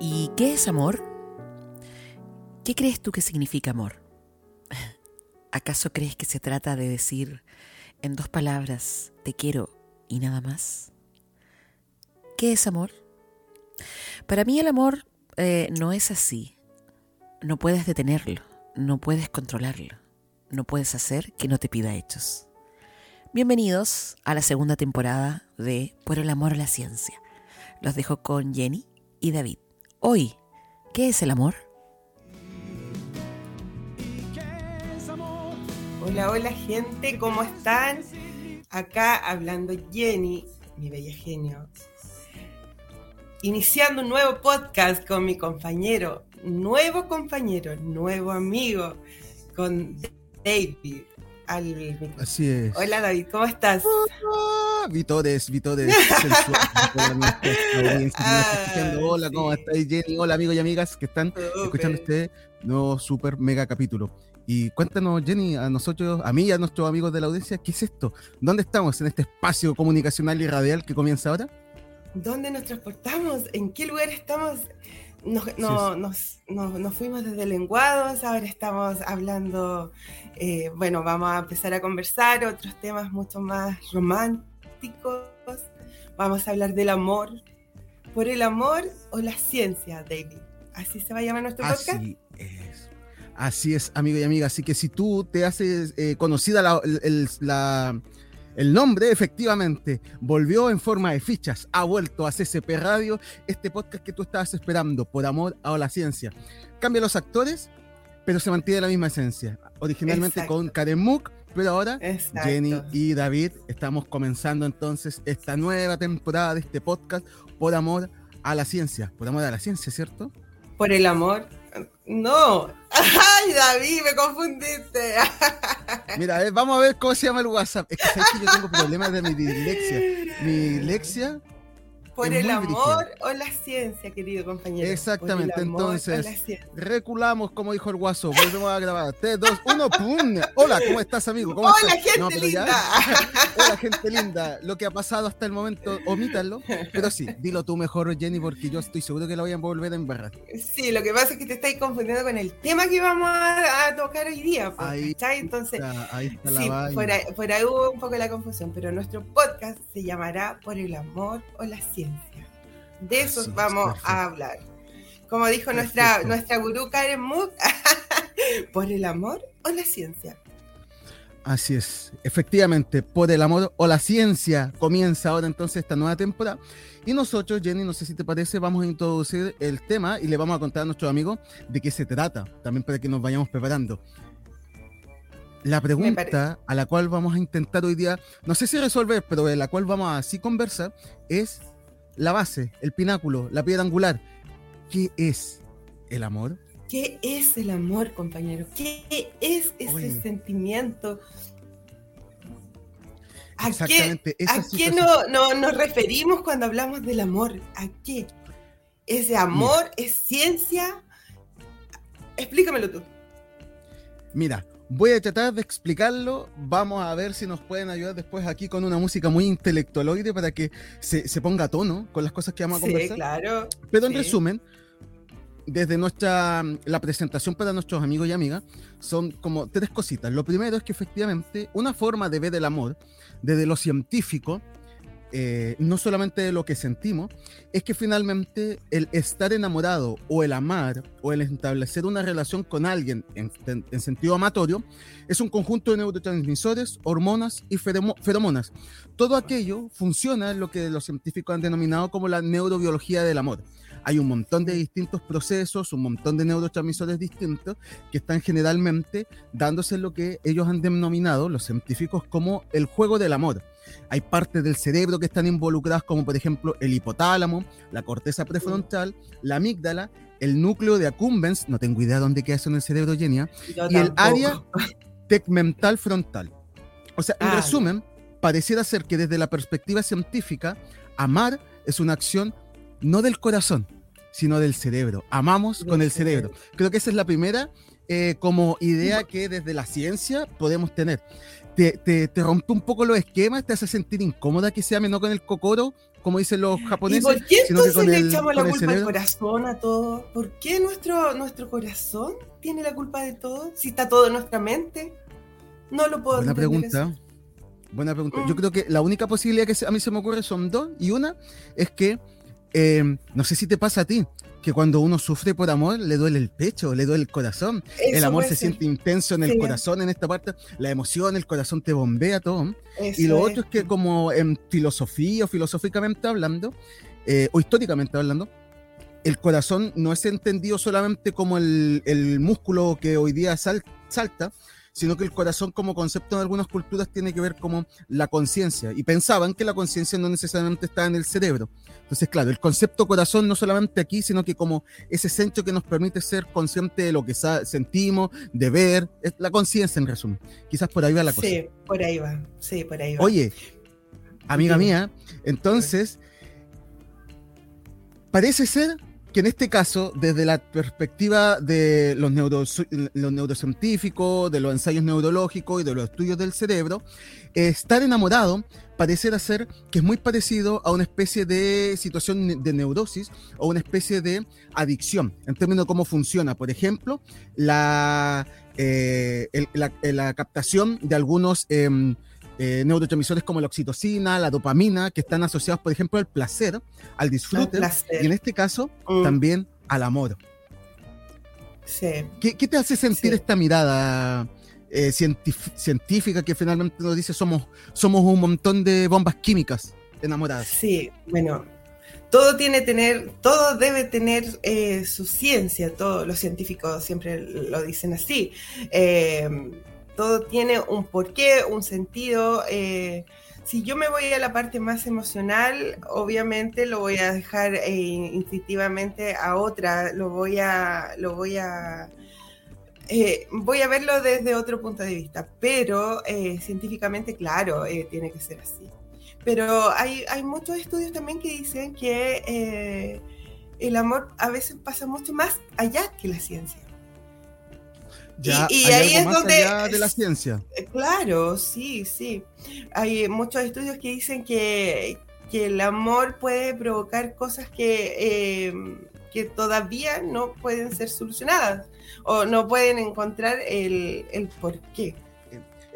¿Y qué es amor? ¿Qué crees tú que significa amor? ¿Acaso crees que se trata de decir en dos palabras te quiero y nada más? ¿Qué es amor? Para mí el amor eh, no es así. No puedes detenerlo, no puedes controlarlo, no puedes hacer que no te pida hechos. Bienvenidos a la segunda temporada de Por el amor a la ciencia. Los dejo con Jenny y David. Hoy, ¿qué es el amor? Hola, hola gente, ¿cómo están? Acá hablando Jenny, mi bella genio. Iniciando un nuevo podcast con mi compañero, nuevo compañero, nuevo amigo, con David. Al Así es. Hola David, ¿cómo estás? Ah, Vitores, Vitores. Hola, ¿cómo estáis Jenny? Hola amigos y amigas que están escuchando este nuevo super mega capítulo. Y cuéntanos, Jenny, a nosotros, a mí y a nuestros amigos de la audiencia, ¿qué es esto? ¿Dónde estamos en este espacio comunicacional y radial que comienza ahora? ¿Dónde nos transportamos? ¿En qué lugar estamos? Nos, no, nos, nos, fuimos desde lenguados, ahora estamos hablando, eh, bueno, vamos a empezar a conversar otros temas mucho más románticos. Vamos a hablar del amor, por el amor o la ciencia, David. Así se va a llamar nuestro podcast. Así es. Así es, amigo y amiga. Así que si tú te haces eh, conocida la, el, nombre, efectivamente, volvió en forma de fichas, ha vuelto a CCP Radio, este podcast que tú estabas esperando, por amor a la ciencia. Cambia los actores, pero se mantiene la misma esencia. Originalmente con Karen Mook, pero ahora Jenny y David estamos comenzando entonces esta nueva temporada de este podcast por amor a la ciencia. Por amor a la ciencia, ¿cierto? Por el amor no. Ay, David, me confundiste. Mira, vamos a ver cómo se llama el WhatsApp. Es que, que yo tengo problemas de mi dislexia. Mi dislexia por el amor o la ciencia, querido compañero. Exactamente, entonces reculamos, como dijo el guaso, volvemos a grabar. 3, 2, 1, ¡pum! Hola, ¿cómo estás, amigo? ¿Cómo Hola, gente linda. Hola, gente linda. Lo que ha pasado hasta el momento, omítalo. Pero sí, dilo tú mejor, Jenny, porque yo estoy seguro que lo voy a volver a embarrar. Sí, lo que pasa es que te estáis confundiendo con el tema que vamos a, tocar hoy día. Pues, ahí Entonces, ahí está la sí, por ahí hubo un poco la confusión, pero nuestro podcast se llamará Por el amor o la ciencia. De eso vamos a hablar. Como dijo nuestra, nuestra gurú Karen Mook, por el amor o la ciencia. Así es, efectivamente, por el amor o la ciencia comienza ahora entonces esta nueva temporada. Y nosotros, Jenny, no sé si te parece, vamos a introducir el tema y le vamos a contar a nuestros amigos de qué se trata, también para que nos vayamos preparando. La pregunta a la cual vamos a intentar hoy día, no sé si resolver, pero de la cual vamos a así conversar, es la base, el pináculo, la piedra angular. ¿Qué es el amor? ¿Qué es el amor, compañero? ¿Qué es ese sentimiento? ¿A qué, ¿a qué no, nos referimos cuando hablamos del amor? ¿A qué? ¿Ese amor es ciencia? Explícamelo tú. Mira, Voy a tratar de explicarlo. Vamos a ver si nos pueden ayudar después aquí con una música muy intelectualoide para que se, ponga a tono con las cosas que vamos a conversar. Sí, claro. Pero en resumen, desde nuestra la presentación para nuestros amigos y amigas son como tres cositas. Lo primero es que efectivamente una forma de ver el amor desde lo científico eh, no solamente lo que sentimos, es que finalmente el estar enamorado o el amar o el establecer una relación con alguien en, sentido amatorio es un conjunto de neurotransmisores, hormonas y feromonas. Todo aquello funciona en lo que los científicos han denominado como la neurobiología del amor. Hay un montón de distintos procesos, un montón de neurotransmisores distintos que están generalmente dándose lo que ellos han denominado, los científicos, como el juego del amor. Hay partes del cerebro que están involucradas, como por ejemplo el hipotálamo, la corteza prefrontal, la amígdala, el núcleo de accumbens, no tengo idea dónde queda eso en el cerebro, Genia, y el área tegmental frontal. O sea, en resumen, pareciera ser que desde la perspectiva científica, amar es una acción no del corazón, sino del cerebro. Amamos con el cerebro. Creo que esa es la primera eh, como idea que desde la ciencia podemos tener te, te, rompe un poco los esquemas, te hace sentir incómoda que se ame no con el cocoro, como dicen los japoneses. ¿Y por qué entonces le echamos la culpa al corazón a todo? ¿Por qué nuestro, nuestro corazón tiene la culpa de todo? Si está todo en nuestra mente. No lo puedo Buena pregunta. Buena pregunta. Yo mm. creo que la única posibilidad que a mí se me ocurre son dos. Y una es que, eh, no sé si te pasa a ti, que cuando uno sufre por amor le duele el pecho, le duele el corazón. el amor se siente intenso en el corazón, en esta parte, la emoción, el corazón te bombea todo. y lo otro es que como en filosofía o filosóficamente hablando, eh, o históricamente hablando, el corazón no es entendido solamente como el, el músculo que hoy día salta, sino que el corazón como concepto en algunas culturas tiene que ver como la conciencia, y pensaban que la conciencia no necesariamente está en el cerebro. Entonces, claro, el concepto corazón no solamente aquí, sino que como ese centro que nos permite ser consciente de lo que sentimos, de ver, es la conciencia en resumen. Quizás por ahí va la cosa. Sí, por ahí va, sí, por ahí va. Oye, amiga mía, entonces, parece ser que en este caso, desde la perspectiva de los, neurocientíficos, de los ensayos neurológicos y de los estudios del cerebro, estar enamorado parece ser que es muy parecido a una especie de situación de neurosis o una especie de adicción, en términos de cómo funciona. Por ejemplo, la, eh, la, captación de algunos... Em, eh, neurotransmisores como la oxitocina, la dopamina, que están asociados, por ejemplo, al placer, al disfrute, y en este caso mm. también al amor. Sí. ¿Qué, te hace sentir esta mirada eh, científica que finalmente nos dice somos, somos un montón de bombas químicas enamoradas? Sí, bueno, todo tiene tener, todo debe tener eh, su ciencia, todos los científicos siempre lo dicen así. Eh, todo tiene un porqué, un sentido. Eh, si yo me voy a la parte más emocional, obviamente lo voy a dejar eh, instintivamente a otra, lo voy a, lo voy a, eh, voy a verlo desde otro punto de vista, pero científicamente, claro, tiene que ser así. Pero hay, hay muchos estudios también que dicen que el amor a veces pasa mucho más allá que la ciencia y, ahí es donde de la ciencia. Eh, claro, sí, sí. Hay muchos estudios que dicen que, el amor puede provocar cosas que, em, que todavía no pueden ser solucionadas o no pueden encontrar el, el por qué.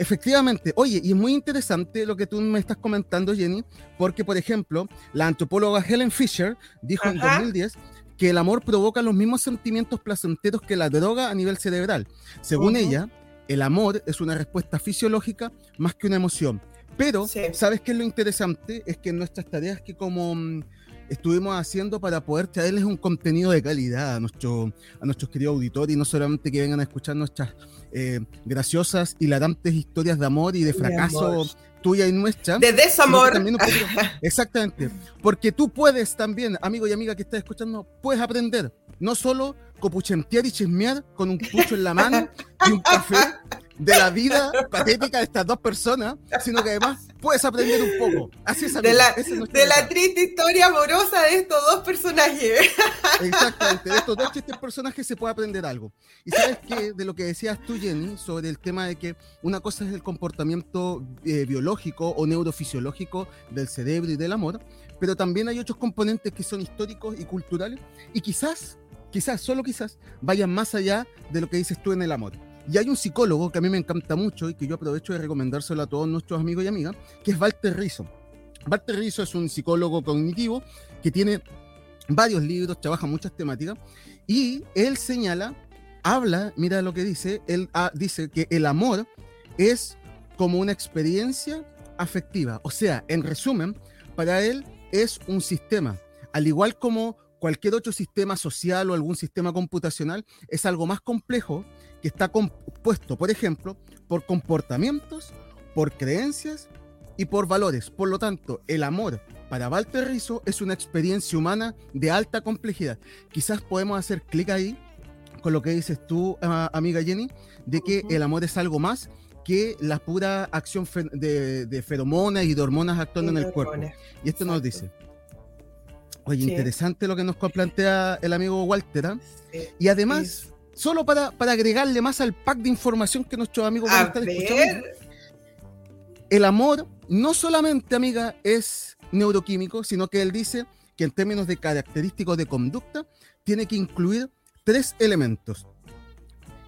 Efectivamente, oye, y es muy interesante lo que tú me estás comentando, Jenny, porque, por ejemplo, la antropóloga Helen Fisher dijo en 2010 que el amor provoca los mismos sentimientos placenteros que la droga a nivel cerebral. Según ella, el amor es una respuesta fisiológica más que una emoción. Pero, ¿sabes qué es lo interesante? Es que en nuestras tareas que como mm, estuvimos haciendo para poder traerles un contenido de calidad a, nuestro, a nuestros queridos auditores y no solamente que vengan a escuchar nuestras eh, graciosas, hilarantes historias de amor y de fracaso tuya y nuestra. De desamor. exactamente. Porque tú puedes también, amigo y amiga que estás escuchando, puedes aprender. No solo copuchentear y chismear con un pucho en la mano y un café de la vida patética de estas dos personas, sino que además puedes aprender un poco. Así es, de la, de la triste historia amorosa de estos dos personajes. Exactamente, de estos dos tristes personajes se puede aprender algo. Y sabes que de lo que decías tú, Jenny, sobre el tema de que una cosa es el comportamiento eh, biológico o neurofisiológico del cerebro y del amor, pero también hay otros componentes que son históricos y culturales y quizás, quizás, solo quizás, vayan más allá de lo que dices tú en el amor. Y hay un psicólogo que a mí me encanta mucho y que yo aprovecho de recomendárselo a todos nuestros amigos y amigas, que es Walter Rizzo. Walter Rizzo es un psicólogo cognitivo que tiene varios libros, trabaja muchas temáticas y él señala, habla, mira lo que dice, él ah, dice que el amor es como una experiencia afectiva. O sea, en resumen, para él es un sistema, al igual como cualquier otro sistema social o algún sistema computacional, es algo más complejo que está compuesto, por ejemplo, por comportamientos, por creencias y por valores. Por lo tanto, el amor para Walter Rizzo es una experiencia humana de alta complejidad. Quizás podemos hacer clic ahí con lo que dices tú, amiga Jenny, de que el amor es algo más que la pura acción de, feromonas y de hormonas actuando en el cuerpo. Y esto nos dice, oye, interesante lo que nos plantea el amigo Walter. ¿ah? Y además, solo para, para agregarle más al pack de información que nuestros amigos van a, estar escuchando. el amor no solamente, amiga, es neuroquímico, sino que él dice que en términos de característicos de conducta, tiene que incluir tres elementos.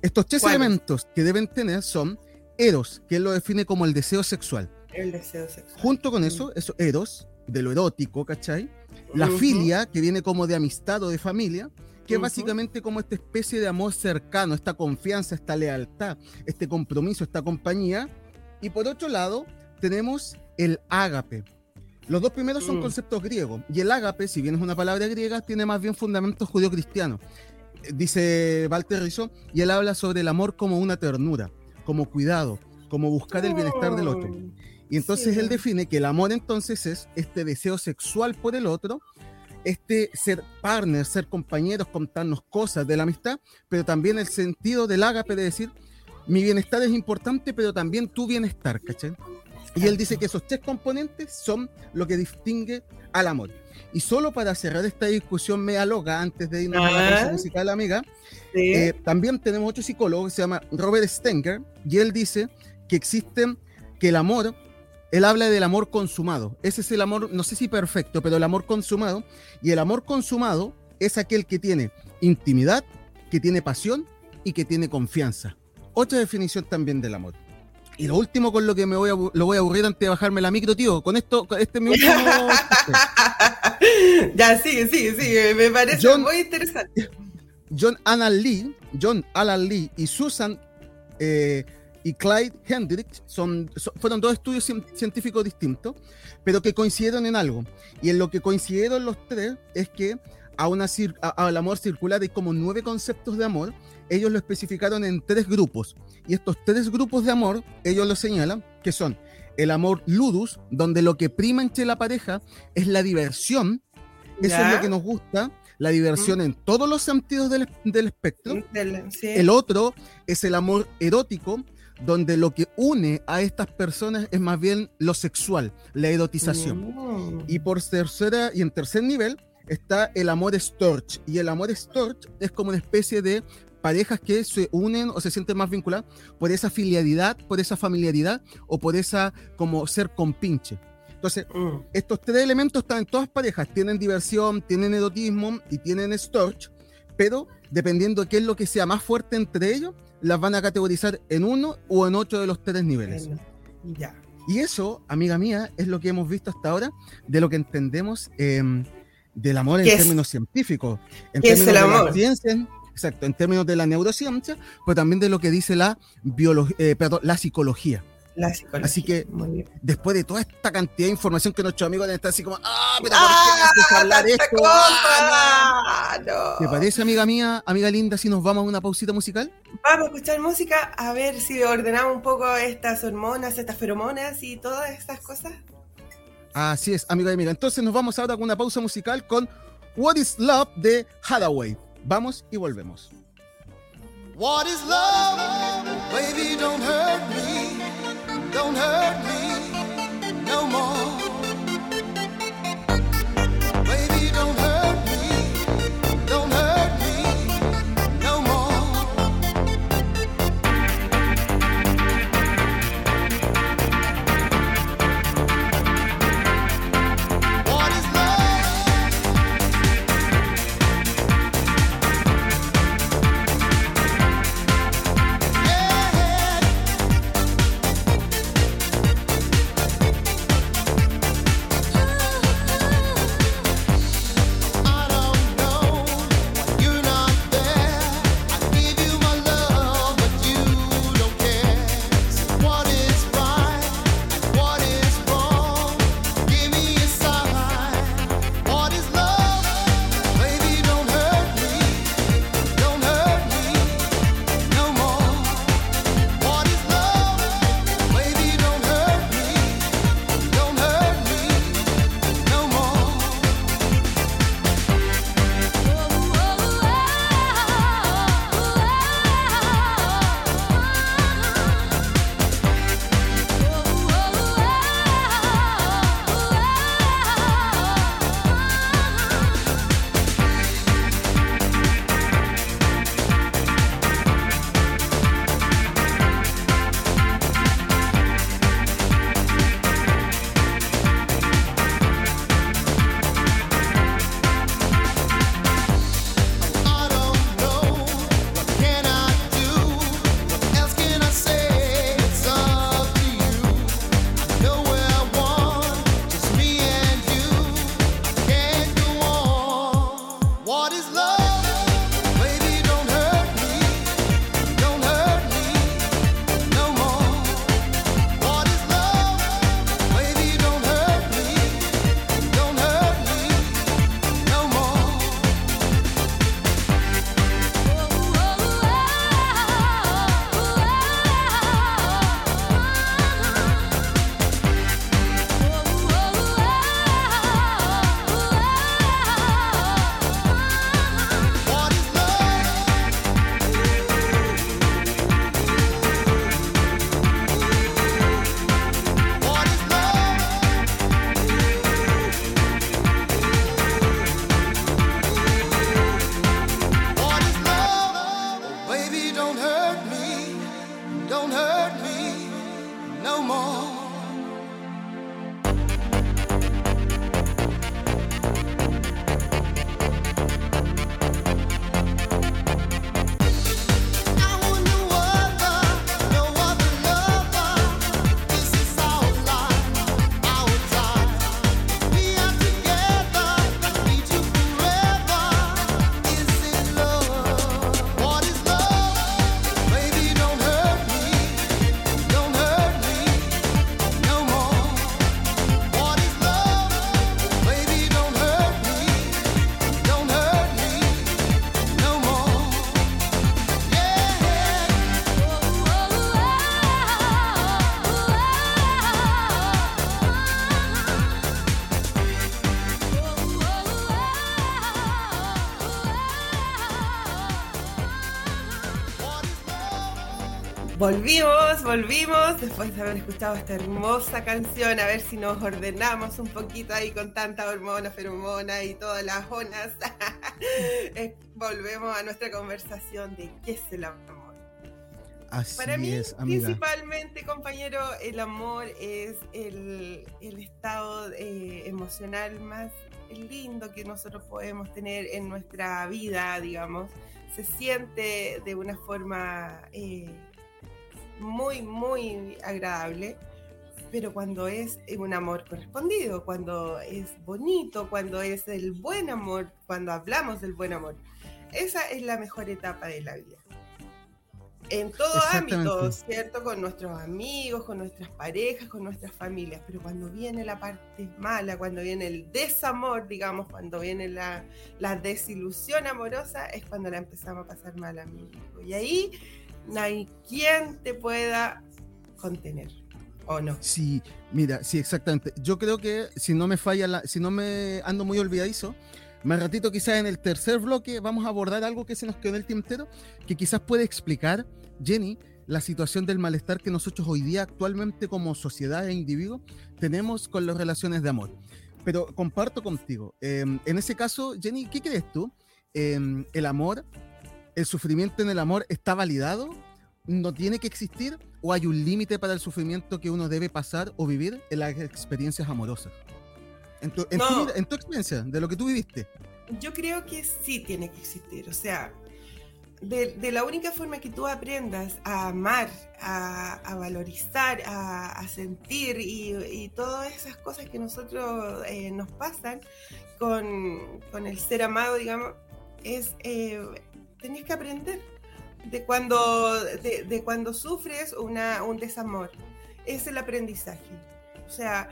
Estos tres elementos que deben tener son eros, que él lo define como el deseo sexual. El deseo sexual. Junto con eso, eso eros, de lo erótico, ¿cachai? La filia, que viene como de amistad o de familia, que es básicamente como esta especie de amor cercano, esta confianza, esta lealtad, este compromiso, esta compañía. Y por otro lado, tenemos el ágape, los dos primeros son mm. conceptos griegos y el ágape, si bien es una palabra griega, tiene más bien fundamentos judío-cristianos. Eh, dice Walter Rizzo, y él habla sobre el amor como una ternura, como cuidado, como buscar el bienestar del otro. Y entonces él define que el amor entonces es este deseo sexual por el otro, este ser partner, ser compañeros, contarnos cosas de la amistad, pero también el sentido del ágape de decir, mi bienestar es importante, pero también tu bienestar, ¿cachai? Y él dice que esos tres componentes son lo que distingue al amor. Y solo para cerrar esta discusión media loca, antes de irnos a la cosa musical, amiga, eh, también tenemos otro psicólogo que se llama Robert Stenger, y él dice que existen, que el amor, él habla del amor consumado. Ese es el amor, no sé si perfecto, pero el amor consumado. Y el amor consumado es aquel que tiene intimidad, que tiene pasión y que tiene confianza. Otra definición también del amor. Y lo último con lo que me voy a, lo voy a aburrir antes de bajarme la micro, tío. Con esto, este es mi último. ya, sigue, sigue, sigue. Me parece muy interesante. John Alan Lee, John Alan Lee y Susan eh, y Clyde Hendricks son, fueron dos estudios científicos distintos, pero que coincidieron en algo. Y en lo que coincidieron los tres es que a una, al amor circular hay como nueve conceptos de amor ellos lo especificaron en tres grupos. Y estos tres grupos de amor, ellos lo señalan, que son el amor ludus, donde lo que prima entre la pareja es la diversión. Eso es lo que nos gusta, la diversión mm. en todos los sentidos del, espectro. El otro es el amor erótico, donde lo que une a estas personas es más bien lo sexual, la erotización. Y por tercera y en tercer nivel está el amor storch. Y el amor storch es como una especie de parejas que se unen o se sienten más vinculadas por esa filialidad, por esa familiaridad o por esa como ser compinche. Entonces, mm. estos tres elementos están en todas parejas, tienen diversión, tienen erotismo y tienen storch, pero dependiendo de qué es lo que sea más fuerte entre ellos, las van a categorizar en uno o en otro de los tres niveles. Ya. Y eso, amiga mía, es lo que hemos visto hasta ahora de lo que entendemos em, del amor en términos científicos. En términos es el amor? Exacto, en términos de la neurociencia, pero también de lo que dice la, eh, perdón, la psicología. La psicología. Así que después de toda esta cantidad de información que nuestros amigos están así como, ah, pero ¿por qué ah, hablar esto? Ah, ¿Te parece, amiga mía, amiga linda, si nos vamos a una pausita musical? Vamos a escuchar música, a ver si ordenamos un poco estas hormonas, estas feromonas y todas estas cosas. Así es, amiga y amiga. Entonces nos vamos ahora con una pausa musical con What is Love de Hathaway. Vamos y volvemos. What is love? Baby, don't hurt me. Don't hurt me no more. Volvimos, volvimos, después de haber escuchado esta hermosa canción, a ver si nos ordenamos un poquito ahí con tanta hormona, feromona y todas las onas. Eh, volvemos a nuestra conversación de qué es el amor. Así Para mí, es, principalmente, compañero, el amor es el, el estado eh, emocional más lindo que nosotros podemos tener en nuestra vida, digamos. Se siente de una forma... Eh, muy, muy agradable, pero cuando es un amor correspondido, cuando es bonito, cuando es el buen amor, cuando hablamos del buen amor, esa es la mejor etapa de la vida. En todo ámbito, ¿cierto? Con nuestros amigos, con nuestras parejas, con nuestras familias, pero cuando viene la parte mala, cuando viene el desamor, digamos, cuando viene la, la desilusión amorosa, es cuando la empezamos a pasar mal, amigo. Y ahí no hay quien te pueda contener. ¿O no? Sí, mira, sí, exactamente. Yo creo que si no me falla, la, si no me ando muy olvidadizo, más ratito quizás en el tercer bloque vamos a abordar algo que se nos quedó en el tintero, que quizás puede explicar, Jenny, la situación del malestar que nosotros hoy día actualmente como sociedad e individuo tenemos con las relaciones de amor. Pero comparto contigo, eh, en ese caso, Jenny, ¿qué crees tú? Eh, ¿El amor ¿El sufrimiento en el amor está validado? ¿No tiene que existir? ¿O hay un límite para el sufrimiento que uno debe pasar o vivir en las experiencias amorosas? En tu, experiencia, de lo que tú viviste. Yo creo que sí tiene que existir. O sea, de, la única forma que tú aprendas a amar, a, valorizar, a, sentir y, todas esas cosas que nosotros eh, nos pasan con, el ser amado, digamos, es eh, tenés que aprender de cuando, de, cuando sufres una, un desamor. Es el aprendizaje. O sea,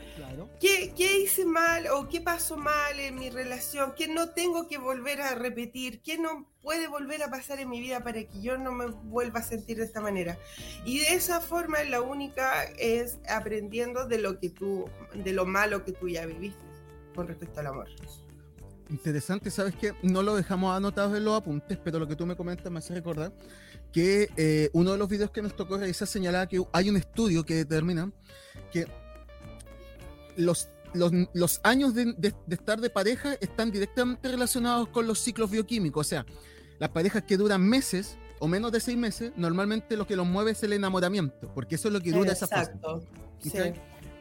¿qué, hice mal o qué pasó mal en mi relación? ¿Qué no tengo que volver a repetir? ¿Qué no puede volver a pasar en mi vida para que yo no me vuelva a sentir de esta manera? Y de esa forma la única es aprendiendo de lo que tú, de lo malo que tú ya viviste con respecto al amor. Interesante, sabes que no lo dejamos anotado en los apuntes, pero lo que tú me comentas me hace recordar que eh, uno de los videos que nos tocó realizar señalaba que hay un estudio que determina que los, los, años de, estar de pareja están directamente relacionados con los ciclos bioquímicos. O sea, las parejas que duran meses o menos de seis meses, normalmente lo que los mueve es el enamoramiento, porque eso es lo que dura esa fase. Sí.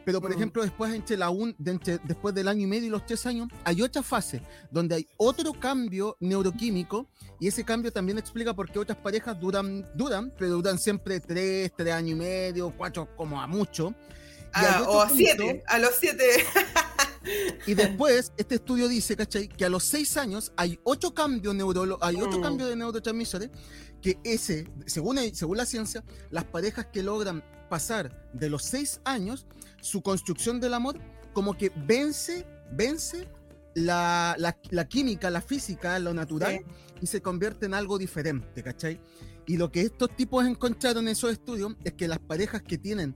Pero, por mm. ejemplo, después, entre la un, después del año y medio y los tres años, hay otra fase donde hay otro cambio neuroquímico y ese cambio también explica por qué otras parejas duran, duran, pero duran siempre tres, tres años y medio, cuatro como a mucho. Ah, o a siete, a los siete. Y después, este estudio dice, ¿cachai? Que a los seis años hay ocho cambios, neurolo hay ocho Mm. cambios de neurotransmisores, que ese, según, según la ciencia, las parejas que logran pasar de los seis años, su construcción del amor, como que vence, vence la, la- la química, la física, lo natural, y se convierte en algo diferente, ¿cachai? Y lo que estos tipos encontraron en esos estudios es que las parejas que tienen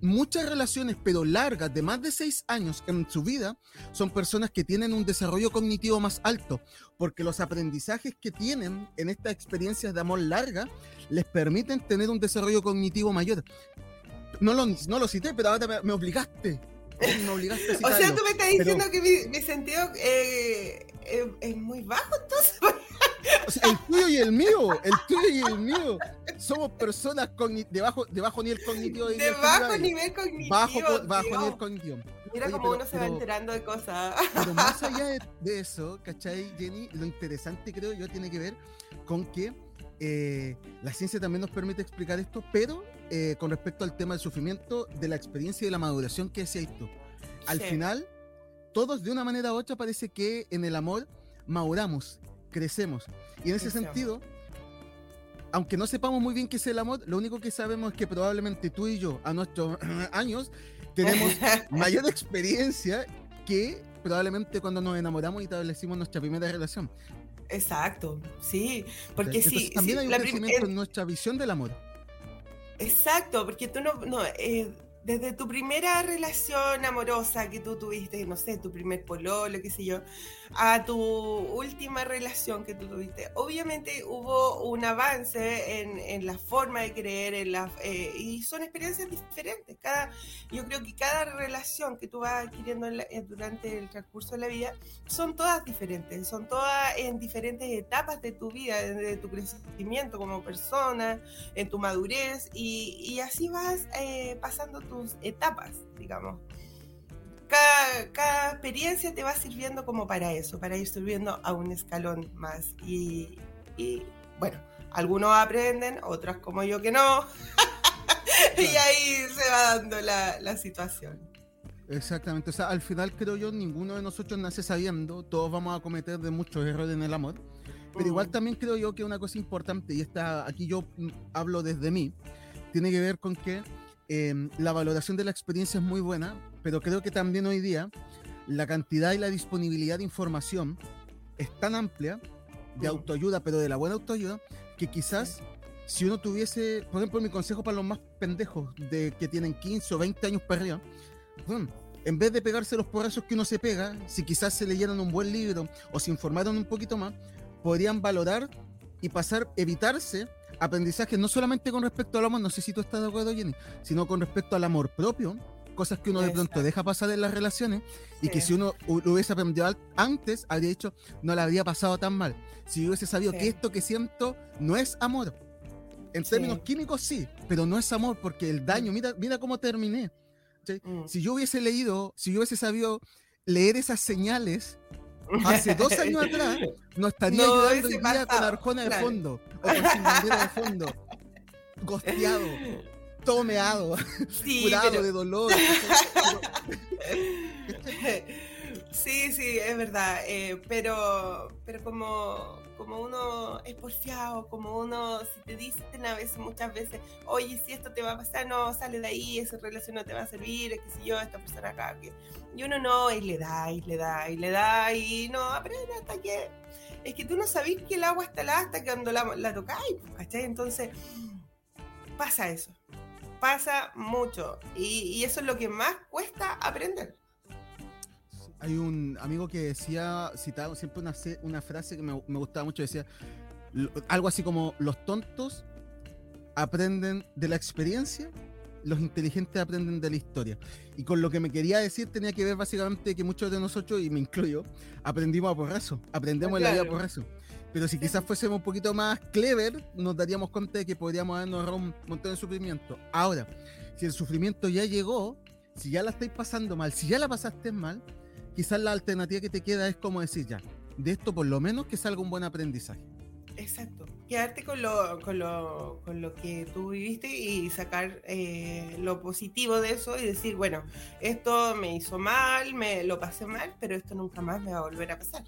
muchas relaciones, pero largas, de más de seis años en su vida, son personas que tienen un desarrollo cognitivo más alto, porque los aprendizajes que tienen en estas experiencias de amor larga les permiten tener un desarrollo cognitivo mayor. No lo, no lo cité, pero ahora me, obligaste. Me obligaste a O sea, citarlo. tú me estás Pero- diciendo que mi, mi sentido eh, es muy bajo, entonces. O sea, el tuyo y el mío, el tuyo y el mío. Somos personas de, bajo, de bajo nivel cognitivo. De bajo nivel cognitivo. Bajo, bajo nivel cognitivo. Mira cómo uno se va pero- enterando de cosas. Pero más allá de, de eso, ¿cachai, Jenny? Lo interesante creo yo tiene que ver con que eh, la ciencia también nos permite explicar esto, pero eh, con respecto al tema del sufrimiento, de la experiencia y de la maduración que decías tú. Al Sí. final, todos de una manera u otra parece que en el amor maduramos, crecemos. Y en ese sentido, aunque no sepamos muy bien qué es el amor, lo único que sabemos es que probablemente tú y yo, a nuestros años, tenemos mayor experiencia que probablemente cuando nos enamoramos y establecimos nuestra primera relación. Exacto, sí. Porque Entonces, sí, también sí, hay un crecimiento en nuestra visión del amor. Exacto, porque tú no, no eh, desde tu primera relación amorosa que tú tuviste, no sé, tu primer pololo, qué sé yo, a tu última relación que tú tuviste, obviamente hubo un avance en, en la forma de creer, en la, eh, y son experiencias diferentes. Cada, yo creo que cada relación que tú vas adquiriendo en la- eh, durante el transcurso de la vida son todas diferentes, son todas en diferentes etapas de tu vida, de tu crecimiento como persona, en tu madurez y, y así vas eh, pasando tus etapas, digamos. Cada, cada experiencia te va sirviendo como para eso, para ir subiendo a un escalón más. Y, y, bueno, algunos aprenden, otros como yo que no. y ahí se va dando la, la situación. Exactamente. O sea, al final creo yo, ninguno de nosotros nace sabiendo, todos vamos a cometer de muchos errores en el amor. Pero igual Mm. también creo yo que una cosa importante, y esta, aquí yo hablo desde mí, tiene que ver con que eh, la valoración de la experiencia es muy buena, pero creo que también hoy día la cantidad y la disponibilidad de información es tan amplia de autoayuda, pero de la buena autoayuda, que quizás si uno tuviese, por ejemplo, mi consejo para los más pendejos de que tienen 15 o 20 años para arriba, en vez de pegarse los porrazos que uno se pega, si quizás se leyeran un buen libro o se informaron un poquito más, podrían valorar y pasar, evitarse aprendizajes no solamente con respecto al amor, no sé si tú estás de acuerdo, Jenny, sino con respecto al amor propio, cosas que uno de pronto Exacto. deja pasar en las relaciones y que si uno lo hubiese aprendido antes, habría dicho, no le habría pasado tan mal. Si hubiese sabido Sí. que esto que siento no es amor. En Sí. términos químicos sí, pero no es amor porque el daño, mira, mira cómo terminé. Mm. Si yo hubiese leído, si yo hubiese sabido leer esas señales hace dos años atrás, no estaría No llorando hoy día con Arjona de claro. fondo o con Sin Bandera de fondo, gosteado, tomeado, Sí, curado pero- de dolor. Sí, sí, es verdad, eh, pero, pero como, como uno es porfiado, como uno, si te dicen a veces, muchas veces, oye, si esto te va a pasar, no, sale de ahí, esa relación no te va a servir, qué sé yo, esta persona acá, que... y uno no, y le da, y le da, y le da, y no aprende hasta que... Es que tú no sabes que el agua está helada hasta que cuando la, la tocáis, ¿cachai? Entonces, pasa eso, pasa mucho, y eso es lo que más cuesta aprender. Hay un amigo que decía, citaba siempre una, se- una frase que me, me gustaba mucho, decía lo- algo así como, los tontos aprenden de la experiencia, los inteligentes aprenden de la historia. Y con lo que me quería decir tenía que ver básicamente que muchos de nosotros, y me incluyo, aprendimos a porrazo, aprendemos en la vida a Claro. porrazo. Pero si quizás fuésemos un poquito más clever, nos daríamos cuenta de que podríamos habernos ahorrado un montón de sufrimiento. Ahora, si el sufrimiento ya llegó, si ya la estáis pasando mal, si ya la pasaste mal, quizás la alternativa que te queda es como decir ya, de esto por lo menos que salga un buen aprendizaje. Exacto. Quedarte con lo, con lo, con lo que tú viviste y sacar eh, lo positivo de eso y decir, bueno, esto me hizo mal, me lo pasé mal, pero esto nunca más me va a volver a pasar.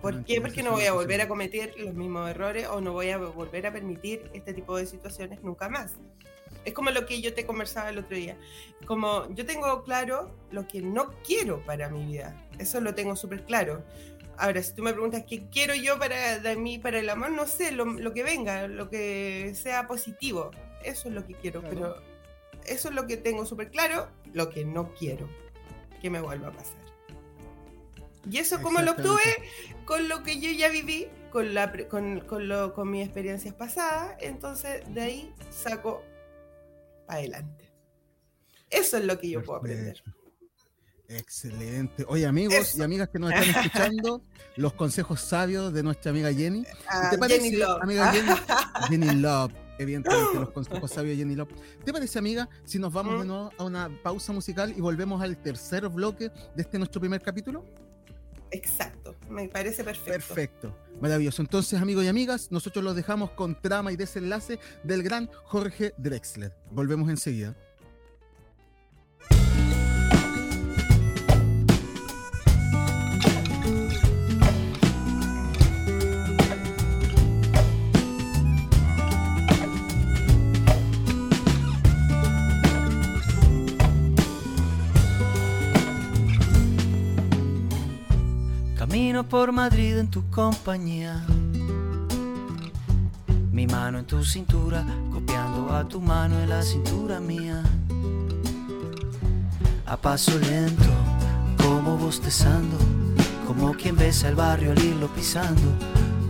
¿Por qué? Porque no voy a volver a cometer los mismos errores o no voy a volver a permitir este tipo de situaciones nunca más. Es como lo que yo te conversaba el otro día. Como yo tengo claro lo que no quiero para mi vida. Eso lo tengo súper claro. Ahora, si tú me preguntas qué quiero yo para de mí, para el amor, no sé, lo, que venga, lo que sea positivo. Eso es lo que quiero, pero eso es lo que tengo súper claro, lo que no quiero que me vuelva a pasar. Y eso como lo obtuve con lo que yo ya viví, con, la, con, con, lo, con mis experiencias pasadas, entonces de ahí saco adelante. Eso es lo que yo puedo aprender. Excelente. Oye, amigos y amigas que nos están escuchando, los consejos sabios de nuestra amiga Jenny. Ah, ¿Te parece, Jenny Love. amiga Jenny? Jenny Love, evidentemente, los consejos sabios de Jenny Love. ¿Te parece, amiga, si nos vamos de mm. nuevo a una pausa musical y volvemos al tercer bloque de este nuestro primer capítulo? Exacto, me parece perfecto. Perfecto, maravilloso. Entonces, amigos y amigas, nosotros los dejamos con trama y desenlace del gran Jorge Drexler. Volvemos enseguida. Por Madrid en tu compañía. Mi mano en tu cintura, copiando a tu mano en la cintura mía. A paso lento, como bostezando, como quien besa el barrio al irlo pisando.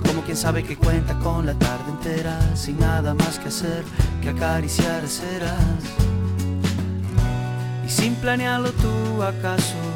Como quien sabe que cuenta con la tarde entera, sin nada más que hacer que acariciar ceras. Y sin planearlo tú acaso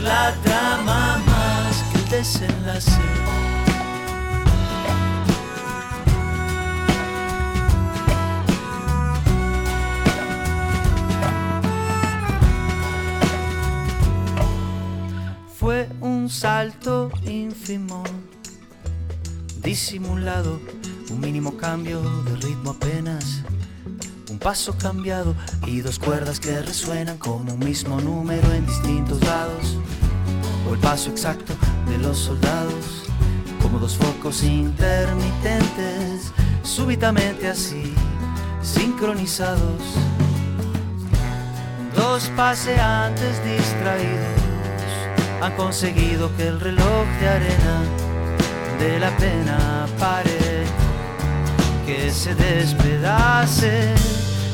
la trama más que el desenlace. Fue un salto ínfimo, disimulado, un mínimo cambio de ritmo apenas paso cambiado y dos cuerdas que resuenan como un mismo número en distintos lados, o el paso exacto de los soldados, como dos focos intermitentes, súbitamente así, sincronizados, dos paseantes distraídos han conseguido que el reloj de arena de la pena pare, que se despedace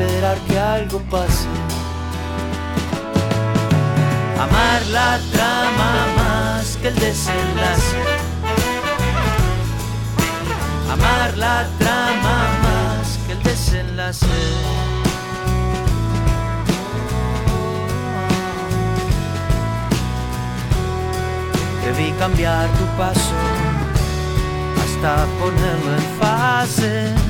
esperar que algo pase. Amar la trama más que el desenlace. Amar la trama más que el desenlace. Debí cambiar tu paso hasta ponerlo en fase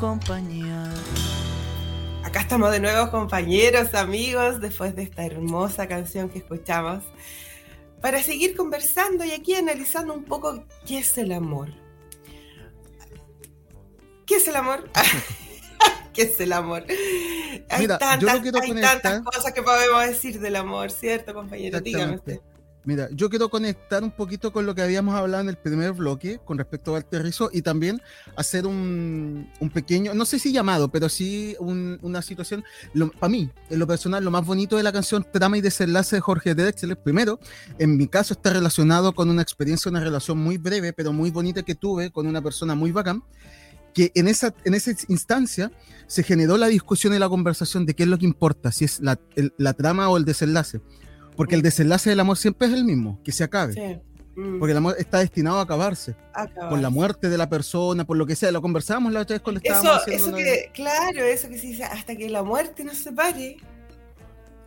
compañía. Acá estamos de nuevo compañeros, amigos, después de esta hermosa canción que escuchamos, para seguir conversando y aquí analizando un poco qué es el amor. ¿Qué es el amor? ¿Qué es el amor? Hay, tantas, cosas que podemos decir del amor, ¿cierto, compañero? Dígame usted. Mira, yo quiero conectar un poquito con lo que habíamos hablado en el primer bloque con respecto a Walter Rizzo y también hacer un, pequeño, no sé si llamado, pero sí una situación, para mí, en lo personal, lo más bonito de la canción Trama y Desenlace de Jorge Drexler, primero, en mi caso está relacionado con una experiencia, una relación muy breve, pero muy bonita que tuve con una persona muy bacán, que en esa, en esa instancia se generó la discusión y la conversación de qué es lo que importa, si es la, la trama o el desenlace. Porque el mm. desenlace del amor siempre es el mismo, que se acabe. Mm. Porque el amor está destinado a acabarse. Por la muerte de la persona, por lo que sea. Lo conversábamos la otra vez con el Eso, eso que, claro, eso que se dice, hasta que la muerte nos separe.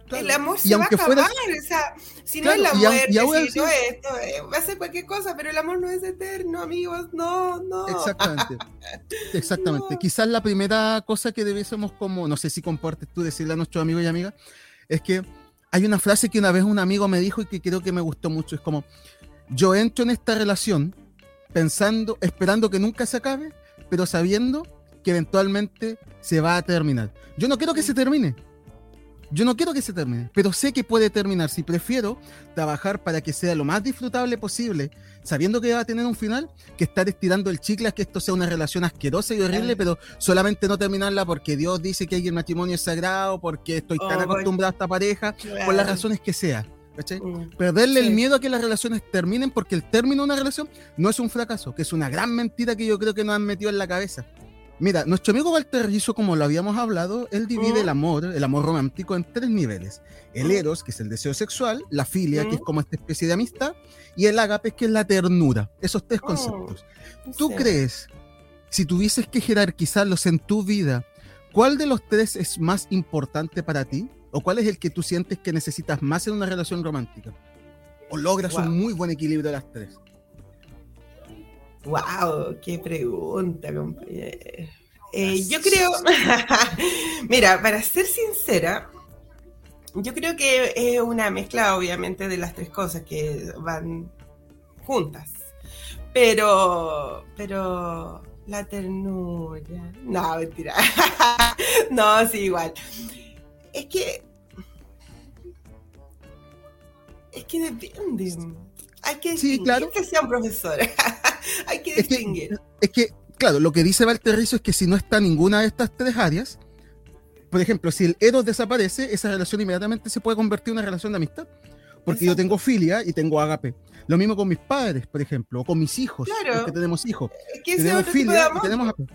El amor se va a acabar, o sea, si no es la muerte, si no es esto, eh, va a ser cualquier cosa, pero el amor no es eterno, amigos, no, no. Exactamente, exactamente. Quizás la primera cosa que debiésemos como, no sé si compartes tú decirle a nuestros amigos y amigas, es que hay una frase que una vez un amigo me dijo y que creo que me gustó mucho, es como, yo entro en esta relación pensando, esperando que nunca se acabe, pero sabiendo que eventualmente se va a terminar. Yo no quiero que se termine, yo no quiero que se termine, pero sé que puede terminar. Si prefiero trabajar para que sea lo más disfrutable posible, sabiendo que va a tener un final, que estar estirando el chicle a que esto sea una relación asquerosa y horrible, pero solamente no terminarla porque Dios dice que el matrimonio es sagrado, porque estoy tan oh, acostumbrado a esta pareja, por las razones que sea. Mm. Perderle el miedo a que las relaciones terminen porque el término de una relación no es un fracaso, que es una gran mentira que yo creo que nos han metido en la cabeza. Mira, nuestro amigo Walter Rizzo, como lo habíamos hablado, él divide el amor, el amor romántico, en tres niveles. El eros, que es el deseo sexual, la filia, que es como esta especie de amistad, y el agape, que es la ternura. Esos tres oh, conceptos. ¿Tú crees, si tuvieses que jerarquizarlos en tu vida, cuál de los tres es más importante para ti? ¿O cuál es el que tú sientes que necesitas más en una relación romántica? ¿O logras un muy buen equilibrio de las tres? Wow, qué pregunta, compañero. Eh, yo creo, mira, para ser sincera, yo creo que es una mezcla, obviamente, de las tres cosas que van juntas. Pero, pero la ternura. No, mentira. no, sí, igual. Es que. Es que depende. Hay que sí, claro. que sea un profesor. Hay que distinguir. Es que, claro, lo que dice Walter Rizzo es que si no está ninguna de estas tres áreas, por ejemplo, si el Eros desaparece, esa relación inmediatamente se puede convertir en una relación de amistad. Porque yo tengo filia y tengo agape. Lo mismo con mis padres, por ejemplo, o con mis hijos, claro. porque tenemos hijos. tenemos filia y tenemos agape.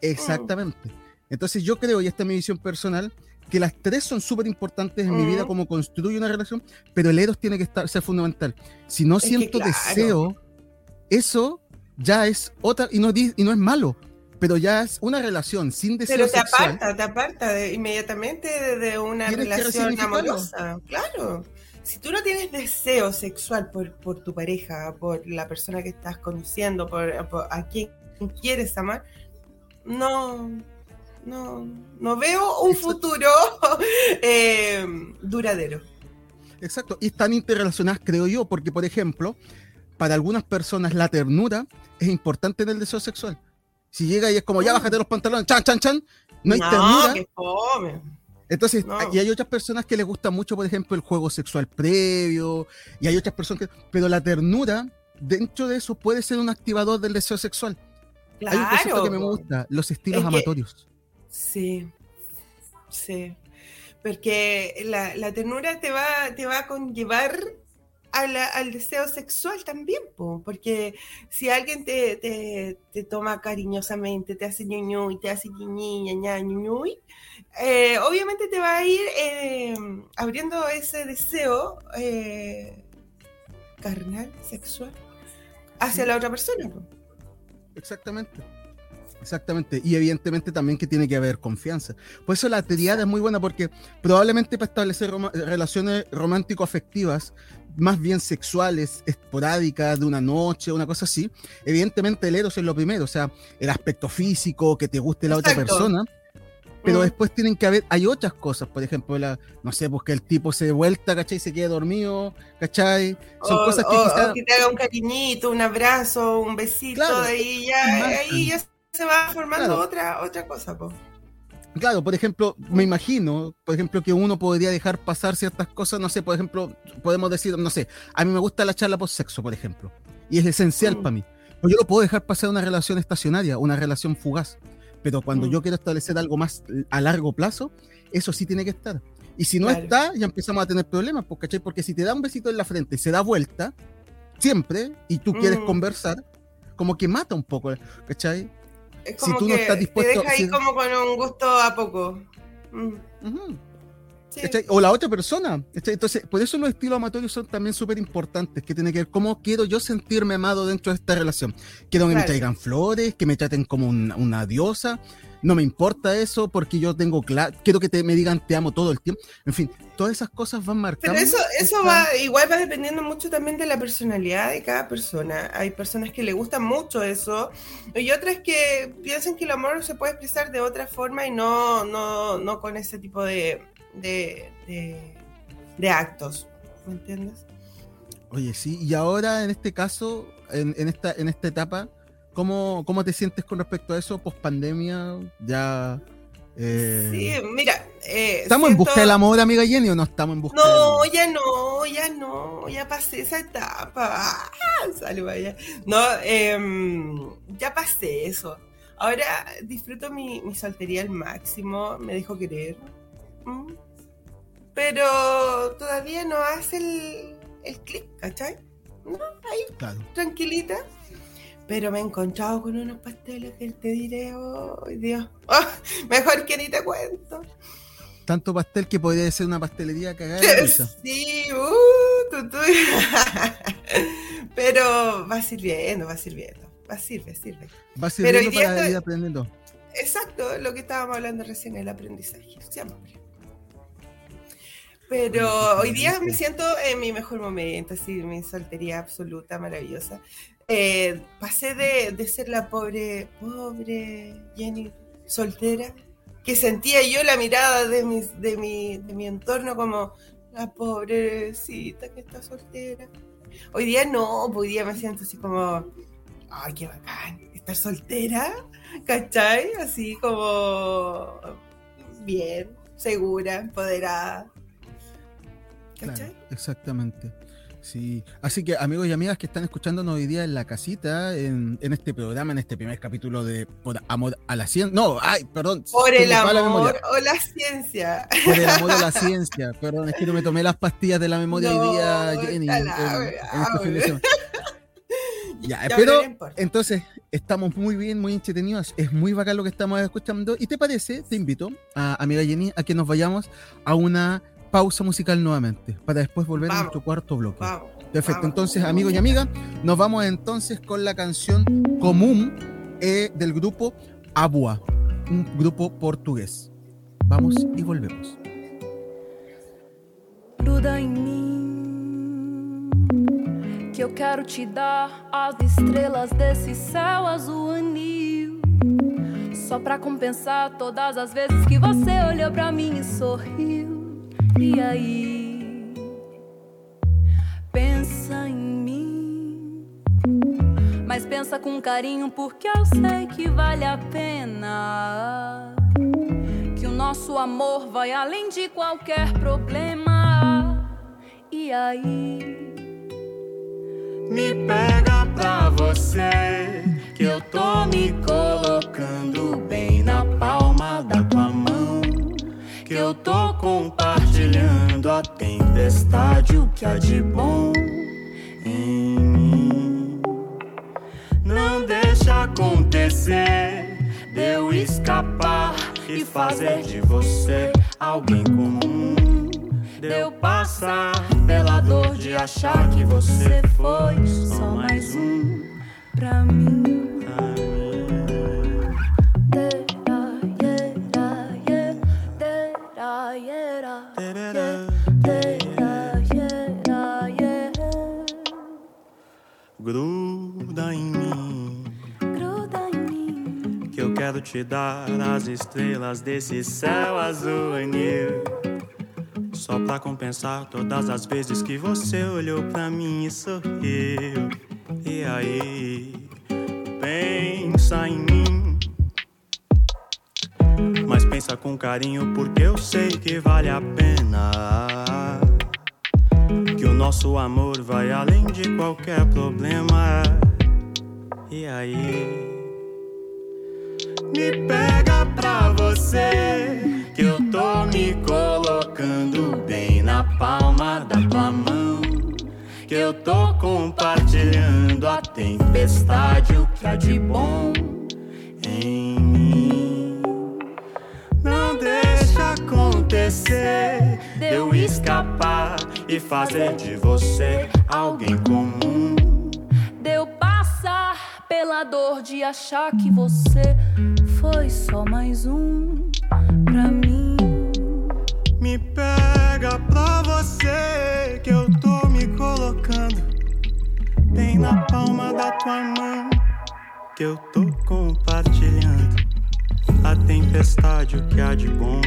Exactamente. Entonces yo creo, y esta es mi visión personal, que las tres son súper importantes en mi vida como construyo una relación, pero el Eros tiene que estar, ser fundamental. Si no siento deseo, eso ya es otra, y no, y no es malo, pero ya es una relación sin deseo Pero te aparta, te aparta inmediatamente de, una relación amorosa. Claro. Si tú no tienes deseo sexual por, por tu pareja, por la persona que estás conociendo, por, a quien quieres amar, no, no, no veo un futuro eh, duradero. Exacto, y están interrelacionadas, creo yo, porque, por ejemplo, para algunas personas la ternura es importante en el deseo sexual. Si llega y es como, ya bájate los pantalones, chan, chan, chan, no hay ternura. Entonces, y hay otras personas que les gusta mucho, por ejemplo, el juego sexual previo, y hay otras personas que. Pero la ternura, dentro de eso, puede ser un activador del deseo sexual. Hay un concepto que me gusta, los estilos amatorios. Sí, sí. Porque la, la, ternura te va, te va a conllevar al deseo sexual también, porque si alguien te, te, toma cariñosamente, te hace ñuñuy, te hace ñiñi, ña, ñuñuy, eh, obviamente te va a ir eh, abriendo ese deseo eh, carnal, sexual, hacia la otra persona. Exactamente. Exactamente, y evidentemente también que tiene que haber confianza. Por eso la triada es muy buena porque probablemente para establecer relaciones romántico-afectivas, más bien sexuales, esporádicas, de una noche, una cosa así, evidentemente el eros es lo primero, o sea, el aspecto físico, que te guste la otra persona, pero mm. después tienen que haber, hay otras cosas, por ejemplo, la, no sé, pues que el tipo se vuelta, ¿cachai? Se quede dormido, ¿cachai? Son cosas que que te haga un cariñito, un abrazo, un besito, y ya, ahí ya se va formando otra, otra cosa, pues. Claro, por ejemplo, me imagino, por ejemplo, que uno podría dejar pasar ciertas cosas, no sé, por ejemplo, podemos decir, no sé, a mí me gusta la charla por sexo, por ejemplo, y es esencial mm. para mí. Yo lo puedo dejar pasar una relación estacionaria, una relación fugaz. Pero cuando mm. yo quiero establecer algo más a largo plazo, eso sí tiene que estar. Y si no está, ya empezamos a tener problemas, pues, ¿cachai? Porque si te da un besito en la frente y se da vuelta, siempre, y tú quieres mm. conversar, como que mata un poco, ¿cachai? Si tú no estás dispuesto. Te deja ahí como con un gusto a poco. Mm. O la otra persona. Entonces, por eso los estilos amatorios son también súper importantes, que tiene que ver cómo quiero yo sentirme amado dentro de esta relación. Quiero que me traigan flores, que me traten como una diosa, no me importa eso porque yo tengo claro, quiero que te, me digan te amo todo el tiempo. En fin, todas esas cosas van marcando. Pero eso, eso va, igual va dependiendo mucho también de la personalidad de cada persona. Hay personas que le gustan mucho eso y otras que piensan que el amor se puede expresar de otra forma y no, no, no con ese tipo de, de, de, actos. ¿Me entiendes? Oye, sí, y ahora en este caso, en, en, esta, en esta etapa, ¿Cómo, ¿Cómo te sientes con respecto a eso post pandemia? Ya. Eh, sí, mira. Eh, ¿Estamos en busca del amor, amiga Jenny, o no estamos en busca No, ya no, ya no, ya pasé esa etapa. Ah, salud, vaya. No, em, ya pasé eso. Ahora disfruto mi, mi, soltería al máximo, me dejo querer. Pero todavía no hace el, el clic, ¿cachai? No, ahí, tranquilita pero me he encontrado con unos pasteles que te diré, oh Dios, oh, mejor que ni te cuento. Tanto pastel que podría ser una pastelería cagada. Sí, uh, pero va sirviendo, va sirviendo. Va sirve, sirve. Va sirviendo para la vida aprendiendo. Exacto, lo que estábamos hablando recién, el aprendizaje, siempre. Pero hoy día me siento en mi mejor momento, así, mi soltería absoluta, maravillosa. Eh, pasé de, ser la pobre, pobre Jenny soltera, que sentía yo la mirada de mi, de mi, de mi entorno como la pobrecita que está soltera. Hoy día no, hoy día me siento así como, ay, qué bacán, estar soltera, ¿cachai? Así como bien, segura, empoderada. ¿Cachai? exactamente. Sí, así que amigos y amigas que están escuchándonos hoy día en la casita, en, este programa, en este primer capítulo de Por Amor a la Ciencia. No, ay, perdón. Por el amor o la ciencia. Por el amor o la ciencia. Perdón, es que no me tomé las pastillas de la memoria hoy día, Jenny. Este ya, pero entonces estamos muy bien, muy entretenidos. Es muy bacán lo que estamos escuchando. ¿Y te parece? Te invito, a, amiga Jenny, a que nos vayamos a una pausa musical nuevamente, para después volver a nuestro cuarto bloque. Perfecto, entonces amigos y amigas, nos vamos entonces con la canción común eh, del grupo Abua, un grupo portugués. Vamos y volvemos. Gruda em mim, que eu quero te dar as estrelas desse céu azul anil. Só pra compensar todas as vezes que você olhou pra mim e sorriu. E aí, pensa em mim, mas pensa com carinho, porque eu sei que vale a pena. Que o nosso amor vai além de qualquer problema. E aí, me pega pra você, que eu tô me colocando bem na palma da tua mão que eu tô compartilhando a tempestade, o que há de bom em mim. Não deixa acontecer, de eu escapar e fazer de você alguém comum. De eu passar pela dor de achar que você foi só mais um pra mim. Gruda em mim. Gruda em mim. Que eu quero te dar as estrelas desse céu azul anil. Só pra compensar todas as vezes que você olhou pra mim e sorriu. E aí, pensa em mim. Mas pensa com carinho, porque eu sei que vale a pena. Nosso amor vai além de qualquer problema. E aí, me pega pra você. Que eu tô me colocando bem na palma da tua mão. Que eu tô compartilhando a tempestade, o que há de bom em mim. Acontecer, de eu escapar e fazer de você alguém comum. Deu passar pela dor de achar que você foi só mais um pra mim. Me pega pra você que eu tô me colocando bem na palma da tua mão. Que eu tô compartilhando a tempestade, o que há de bom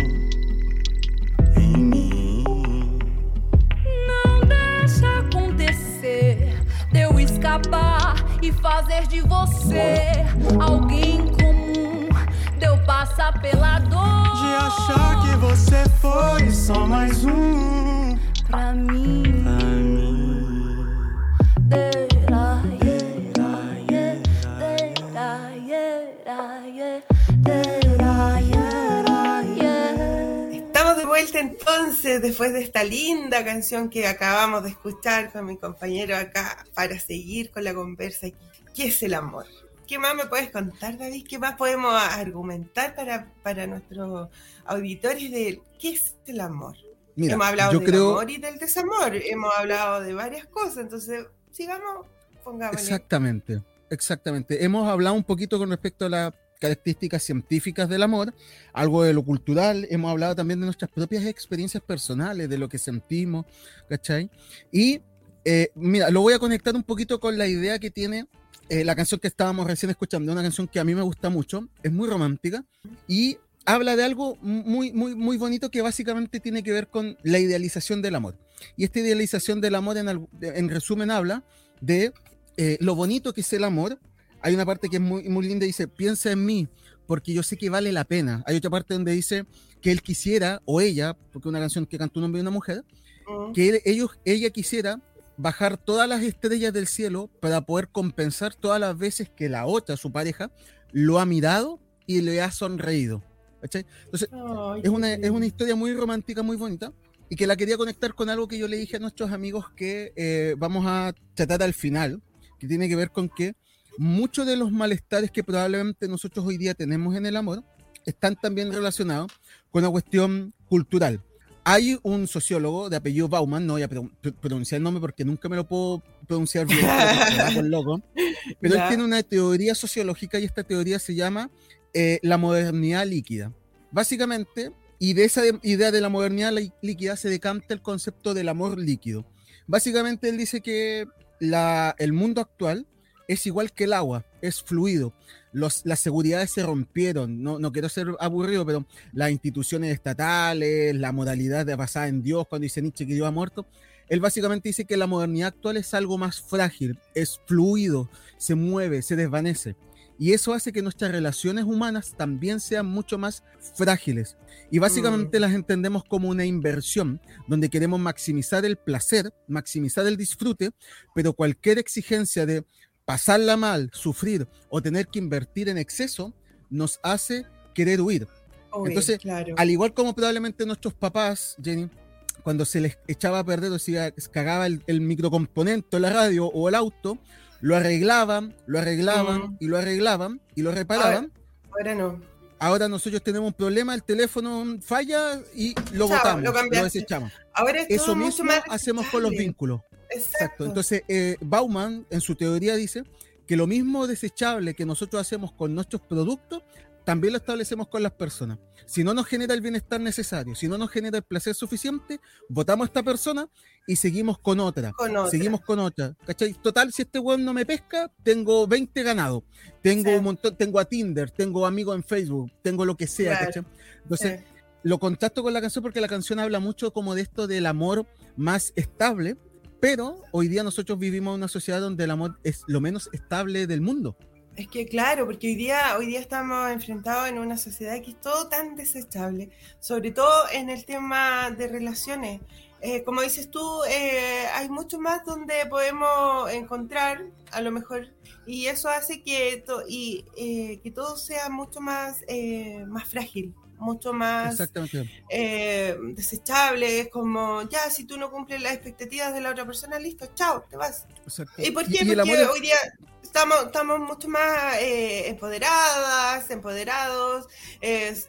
linda canción que acabamos de escuchar con mi compañero acá para seguir con la conversa. ¿Qué es el amor? ¿Qué más me puedes contar, David? ¿Qué más podemos argumentar para, para nuestros auditores de qué es el amor? Mira, hemos hablado yo del creo amor y del desamor, hemos hablado de varias cosas, entonces sigamos, pongámosle. exactamente, exactamente. Hemos hablado un poquito con respecto a las características científicas del amor, algo de lo cultural, hemos hablado también de nuestras propias experiencias personales, de lo que sentimos, ¿cachai? Y eh, mira, lo voy a conectar un poquito con la idea que tiene eh, la canción que estábamos recién escuchando, una canción que a mí me gusta mucho, es muy romántica y habla de algo muy, muy, muy bonito que básicamente tiene que ver con la idealización del amor. Y esta idealización del amor, en, en resumen, habla de eh, lo bonito que es el amor. Hay una parte que es muy, muy linda, dice, piensa en mí, porque yo sé que vale la pena. Hay otra parte donde dice que él quisiera, o ella, porque una canción que canta un hombre y una mujer, Mm. que él- ellos, ella quisiera bajar todas las estrellas del cielo para poder compensar todas las veces que la otra, su pareja, lo ha mirado y le ha sonreído. ¿cachai? Entonces, Ay, es una, es una historia muy romántica, muy bonita, y que la quería conectar con algo que yo le dije a nuestros amigos que eh, vamos a tratar al final, que tiene que ver con que muchos de los malestares que probablemente nosotros hoy día tenemos en el amor están también relacionados con una cuestión cultural. Hay un sociólogo de apellido Bauman, no voy a pro- pro- pronunciar el nombre porque nunca me lo puedo pronunciar bien, por loco, pero él tiene una teoría sociológica y esta teoría se llama eh, la modernidad líquida. Básicamente, y de esa de- idea de la modernidad lí- líquida se decanta el concepto del amor líquido. Básicamente él dice que la- el mundo actual es igual que el agua, es fluido. Los, las seguridades se rompieron, no, no quiero ser aburrido, pero las instituciones estatales, la modalidad de basada en Dios, cuando dice Nietzsche que Dios ha muerto, él básicamente dice que la modernidad actual es algo más frágil, es fluido, se mueve, se desvanece. Y eso hace que nuestras relaciones humanas también sean mucho más frágiles. Y básicamente las entendemos como una inversión, donde queremos maximizar el placer, maximizar el disfrute, pero cualquier exigencia de pasarla mal, sufrir o tener que invertir en exceso, nos hace querer huir. Entonces, claro. Al igual como probablemente nuestros papás, Jenny, cuando se les echaba a perder o se cagaba el, el microcomponente, la radio o el auto, lo arreglaban, lo arreglaban Mm. y lo arreglaban y lo reparaban. Ahora no. Ahora nosotros tenemos un problema, el teléfono falla y lo botamos, lo desechamos. Ahora es Eso mismo hacemos con los vínculos. Exacto. Exacto. Entonces, eh, Bauman en su teoría dice que lo mismo desechable que nosotros hacemos con nuestros productos, también lo establecemos con las personas. Si no nos genera el bienestar necesario, si no nos genera el placer suficiente, votamos a esta persona y seguimos con otra. Seguimos con otra. ¿Cachai? Total, si este weón no me pesca, tengo 20 ganados. Tengo un montón, tengo a Tinder, tengo amigos en Facebook, tengo lo que sea, ¿cachai? Entonces, lo contrasto con la canción porque la canción habla mucho como de esto del amor más estable, pero hoy día nosotros vivimos en una sociedad donde el amor es lo menos estable del mundo. Es que claro, porque hoy día, hoy día estamos enfrentados en una sociedad que es todo tan desechable, sobre todo en el tema de relaciones. Eh, como dices tú, eh, hay mucho más donde podemos encontrar, a lo mejor, y eso hace que, y, eh, que todo sea mucho más, más frágil mucho más eh, desechable, como ya, si tú no cumples las expectativas de la otra persona, listo, chao, te vas. ¿Y por qué? Porque hoy día estamos, estamos mucho más eh, empoderadas, empoderados,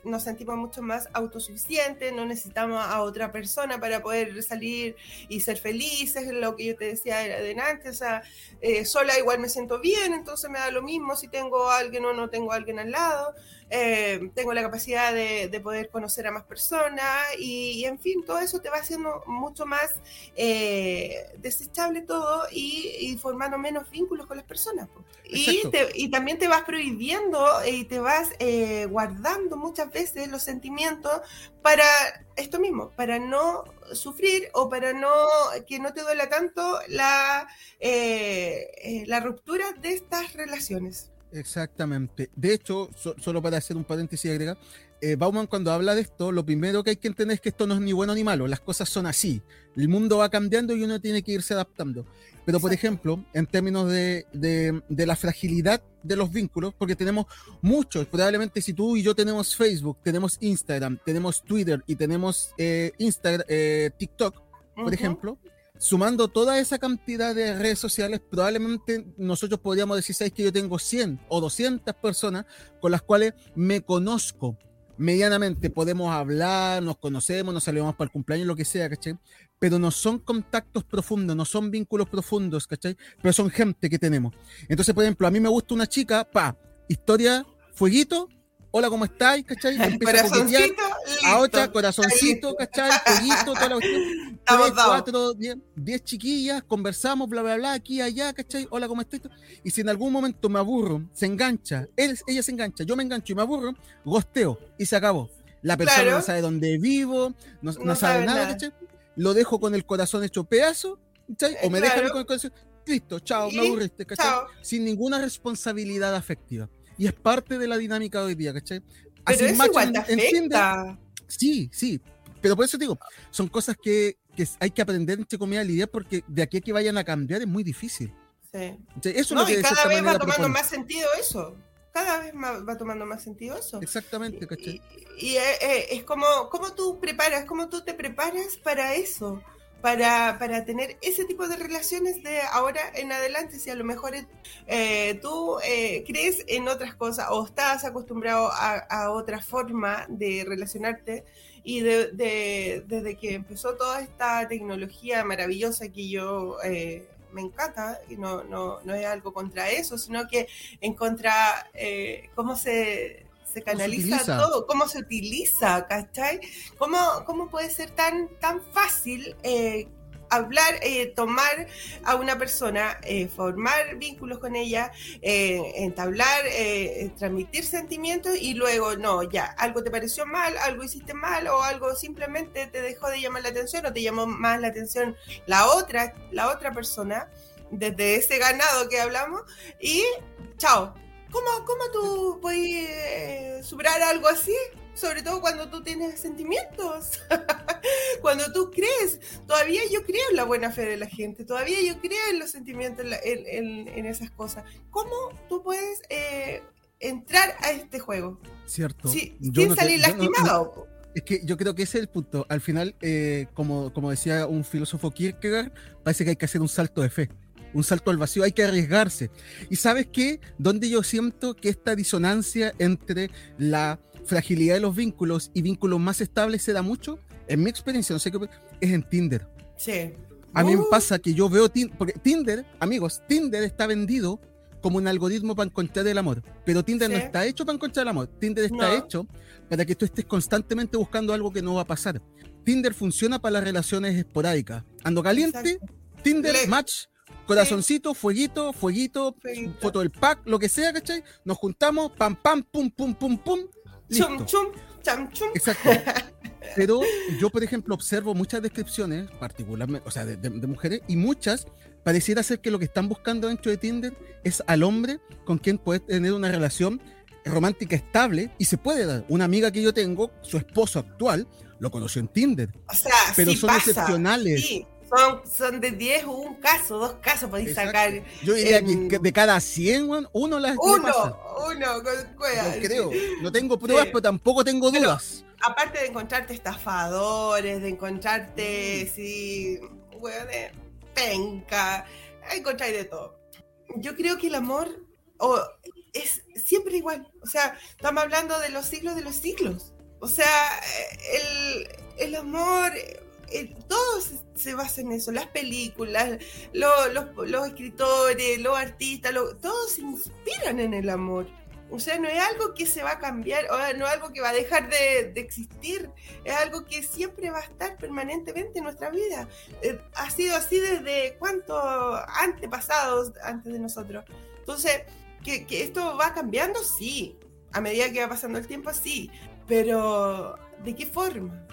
nos sentimos mucho más autosuficientes, no necesitamos a otra persona para poder salir y ser felices, lo que yo te decía adelante, o sea, eh, sola igual me siento bien, entonces me da lo mismo si tengo a alguien o no tengo a alguien al lado. Eh, tengo la capacidad de, poder conocer a más personas y, en fin, todo eso te va haciendo mucho más eh, desechable todo y, formando menos vínculos con las personas. Y, y, también te vas prohibiendo y te vas eh, guardando muchas veces los sentimientos para esto mismo, para no sufrir o para no que no te duela tanto la, la ruptura de estas relaciones. Exactamente. De hecho, solo para hacer un paréntesis y agregar, eh, Bauman cuando habla de esto, lo primero que hay que entender es que esto no es ni bueno ni malo, las cosas son así. El mundo va cambiando y uno tiene que irse adaptando. Pero, por ejemplo, en términos de, la fragilidad de los vínculos, porque tenemos muchos, probablemente si tú y yo tenemos Facebook, tenemos Instagram, tenemos Twitter y tenemos eh, Instagram, eh, TikTok, por ejemplo, sumando toda esa cantidad de redes sociales, probablemente nosotros podríamos decir, ¿sabes que yo tengo 100 o 200 personas con las cuales me conozco medianamente? Podemos hablar, nos conocemos, nos salimos para el cumpleaños, lo que sea, ¿cachai? Pero no son contactos profundos, no son vínculos profundos, ¿cachai? Pero son gente que tenemos. Entonces, por ejemplo, a mí me gusta una chica, pa, historia, fueguito, hola, ¿cómo estáis? ¿Cachai? corazoncito, a otra, corazoncito, ¿cachai? Pollito, toda la cuestión. Tres, cuatro, diez, diez, chiquillas, conversamos, bla, bla, bla, aquí, allá, ¿cachai? Hola, ¿cómo estás? Y si en algún momento me aburro, se engancha, él, ella se engancha, yo me engancho y me aburro, gosteo y se acabó. La persona no sabe dónde vivo, no, sabe, nada, ¿cachai? Lo dejo con el corazón hecho pedazo, ¿cachai? O me deja con el corazón, listo, chao, me aburriste, ¿cachai? Sin ninguna responsabilidad afectiva y es parte de la dinámica de hoy día, ¿cachai? Pero eso igual te afecta. sí, sí, pero por eso digo, son cosas que, que hay que aprender, entre comillas, a lidiar porque de aquí a que vayan a cambiar es muy difícil. Sí. Eso no, y cada vez va tomando más sentido eso. Cada vez va tomando más sentido eso. Exactamente, ¿cachai? Y, eh, eh, es como, ¿cómo tú preparas, cómo tú te preparas para eso? Para, para, tener ese tipo de relaciones de ahora en adelante, si a lo mejor eh, tú eh, crees en otras cosas o estás acostumbrado a, otra forma de relacionarte y de, desde que empezó toda esta tecnología maravillosa que yo... Eh, me encanta, y no, no, no es algo contra eso, sino que en contra cómo se, se canaliza todo, cómo se utiliza, ¿cachai? ¿Cómo, cómo puede ser tan, tan fácil eh, hablar, eh, tomar a una persona, eh, formar vínculos con ella, entablar, transmitir sentimientos y luego, no, ya, algo te pareció mal, algo hiciste mal o algo simplemente te dejó de llamar la atención o te llamó más la atención la otra, la otra persona desde ese ganado que hablamos y chao, ¿Cómo, cómo tú puedes eh, superar algo así? Sobre todo cuando tú tienes sentimientos, cuando tú crees. Todavía yo creo en la buena fe de la gente, todavía yo creo en los sentimientos, en, esas cosas. ¿Cómo tú puedes eh, entrar a este juego? Cierto. sin salir lastimado. es que yo creo que ese es el punto. Al final, eh, como, como decía un filósofo Kierkegaard, parece que hay que hacer un salto de fe un salto al vacío, hay que arriesgarse. Y sabes qué, donde yo siento que esta disonancia entre la fragilidad de los vínculos y vínculos más estables se da mucho, en mi experiencia, no sé qué, es en Tinder. Sí. A mí me uh. pasa que yo veo Tinder, porque Tinder, amigos, Tinder está vendido como un algoritmo para encontrar el amor. Pero Tinder no está hecho para encontrar el amor. Tinder está No. hecho para que tú estés constantemente buscando algo que no va a pasar. Tinder funciona para las relaciones esporádicas. Ando caliente, Exacto. Tinder, Le- match, corazoncito, fueguito, fueguito, foto del pack, lo que sea, ¿cachai? Nos juntamos, pam, pam, pum, pum, pum, pum. Listo. Chum, chum, cham, chum. Exacto. Pero yo, por ejemplo, observo muchas descripciones, particularmente, o sea, de, de- de mujeres, y muchas pareciera ser que lo que están buscando dentro de Tinder es al hombre con quien puedes tener una relación romántica estable y se puede dar. Una amiga que yo tengo, su esposo actual, lo conoció en Tinder, O sea, pero sí son pasa. excepcionales. Sí, son, son de 10 un caso, dos casos podéis Exacto. sacar. Yo diría em, que de cada 100, weón, uno las Uno, pasa. uno con cueva. Creo. No tengo pruebas, Sí. pero tampoco tengo Pero- dudas. Aparte de encontrarte estafadores, de Mm. encontrarte, sí, weón, de penca, encontráis de todo. Yo creo que el amor o, es siempre igual. O sea, estamos hablando de los siglos de los siglos. O sea, el, el amor, eh, todo se, se basa en eso. Las películas, lo- los, los escritores, los artistas, lo- todos se inspiran en el amor. O sea, no es algo que se va a cambiar, o no es algo que va a dejar de, de existir, es algo que siempre va a estar permanentemente en nuestra vida. Eh, ha sido así desde cuántos antepasados antes de nosotros. Entonces, que, que esto va cambiando, sí. A medida que va pasando el tiempo, sí. Pero, ¿de qué forma?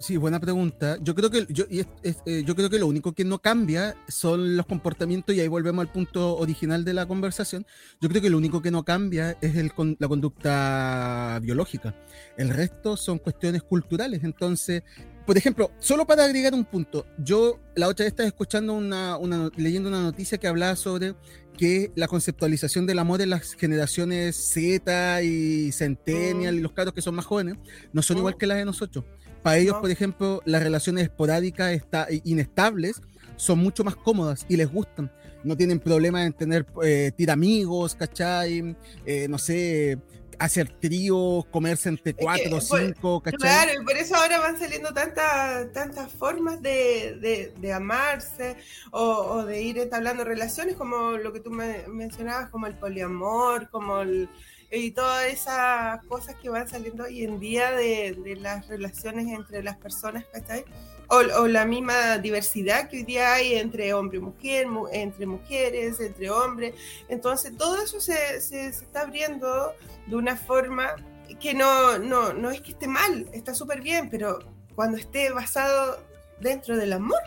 Sí, buena pregunta. Yo creo que yo, y es- es, eh, yo creo que lo único que no cambia son los comportamientos y ahí volvemos al punto original de la conversación. Yo creo que lo único que no cambia es el, la conducta biológica. El resto son cuestiones culturales. Entonces, por ejemplo, solo para agregar un punto, yo la otra vez estaba escuchando una, una leyendo una noticia que hablaba sobre que la conceptualización del amor en las generaciones Z y Centennial Mm. y los caros que son más jóvenes no son Mm. igual que las de nosotros. Para ellos, por ejemplo, las relaciones esporádicas está, inestables son mucho más cómodas y les gustan. No tienen problema en tener eh, tiramigos, ¿cachai? Eh, no sé, hacer tríos, comerse entre cuatro o por- cinco, ¿cachai? Claro, y por eso ahora van saliendo tantas tantas formas de, de- de amarse o, o de ir entablando relaciones, como lo que tú me mencionabas, como el poliamor, como el, y todas esas cosas que van saliendo hoy en día de, las relaciones entre las personas, ¿cachai? O, o la misma diversidad que hoy día hay entre hombre y mujer, mu- entre mujeres, entre hombres. Entonces, todo eso se, se- se está abriendo de una forma que no, no, no es que esté mal, está súper bien, pero cuando esté basado dentro del amor,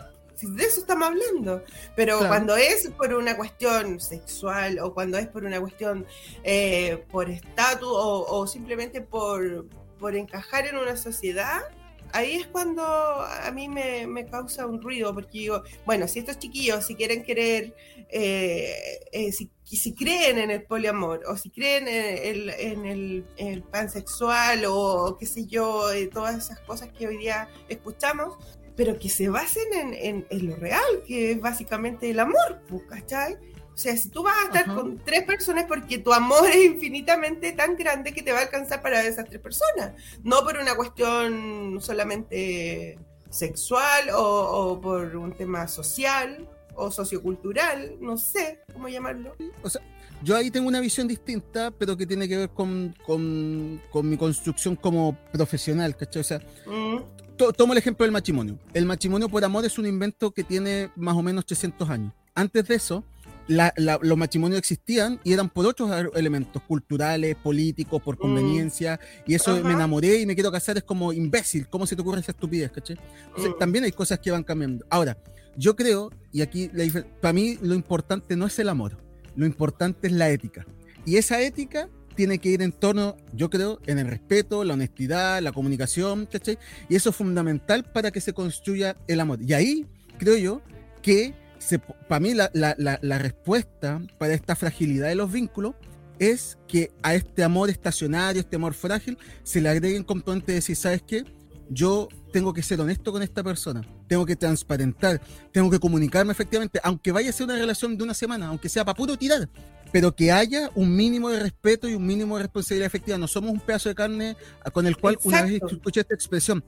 si de eso estamos hablando. Pero Claro. cuando es por una cuestión sexual o cuando es por una cuestión eh, por estatus o, o simplemente por, por encajar en una sociedad, ahí es cuando a mí me, me causa un ruido, porque digo, bueno, si estos chiquillos, si quieren querer, eh, eh, si, si creen en el poliamor, o si creen en el, en el, en el pansexual, o qué sé yo, eh, todas esas cosas que hoy día escuchamos, pero que se basen en, en- en lo real, que es básicamente el amor, pues, ¿cachai? O sea, si tú vas a estar Ajá. con tres personas porque tu amor es infinitamente tan grande que te va a alcanzar para esas tres personas no por una cuestión solamente sexual o, o por un tema social o sociocultural, no sé cómo llamarlo. Yo ahí tengo una visión distinta, pero que tiene que ver con, con, con mi construcción como profesional, ¿cachai? O sea, Mm, to- tomo el ejemplo del matrimonio. El matrimonio por amor es un invento que tiene más o menos 300 años. Antes de eso, la- la- los matrimonios existían y eran por otros elementos culturales, políticos, por conveniencia. Y eso Mm. Ajá. me enamoré y me quiero casar es como imbécil. ¿Cómo se te ocurre esa estupidez? Entonces, mm. también hay cosas que van cambiando. Ahora, yo creo, y aquí para mí lo importante no es el amor, lo importante es la ética. Y esa ética tiene que ir en torno, yo creo, en el respeto, la honestidad, la comunicación, ¿cachai? Y eso es fundamental para que se construya el amor. Y ahí creo yo que para mí la, la- la- la respuesta para esta fragilidad de los vínculos es que a este amor estacionario, este amor frágil, se le agreguen componentes de decir, ¿sabes qué? Yo tengo que ser honesto con esta persona, tengo que transparentar, tengo que comunicarme efectivamente, aunque vaya a ser una relación de una semana, aunque sea para puro tirar, pero que haya un mínimo de respeto y un mínimo de responsabilidad efectiva. No somos un pedazo de carne con el cual una vez Exacto. escuché esta expresión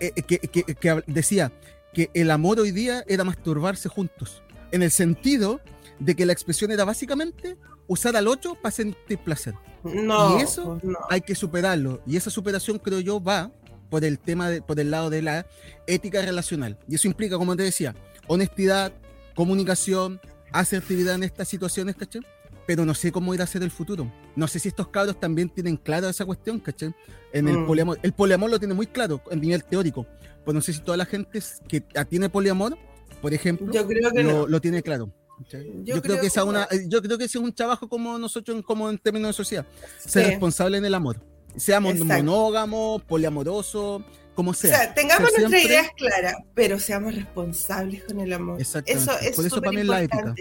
eh, que, que- que hab- decía que el amor hoy día era masturbarse juntos, en el sentido de que la expresión era básicamente usar al otro para sentir placer. No. Y eso no. hay que superarlo. Y esa superación, creo yo, va por el tema, de, por el lado de la ética relacional. Y eso implica, como te decía, honestidad, comunicación, asertividad en estas situaciones, ¿cachai? Pero no sé cómo ir a ser el futuro. No sé si estos cabros también tienen claro esa cuestión, ¿cachai? En el Mm. poliamor. El poliamor lo tiene muy claro a nivel teórico. Pues no sé si toda la gente que tiene poliamor, por ejemplo, Yo creo que lo, no. lo tiene claro. ¿cachai? Yo, creo, que, esa una, eh, yo creo que ese es un trabajo como nosotros, como en términos de sociedad. Ser Sí. responsable en el amor. Seamos Exacto. monógamos, poliamorosos, como O sea. sea, tengamos nuestras siempre- ideas claras, pero seamos responsables con el amor. Exactamente. Eso es Por eso para mí es la ética.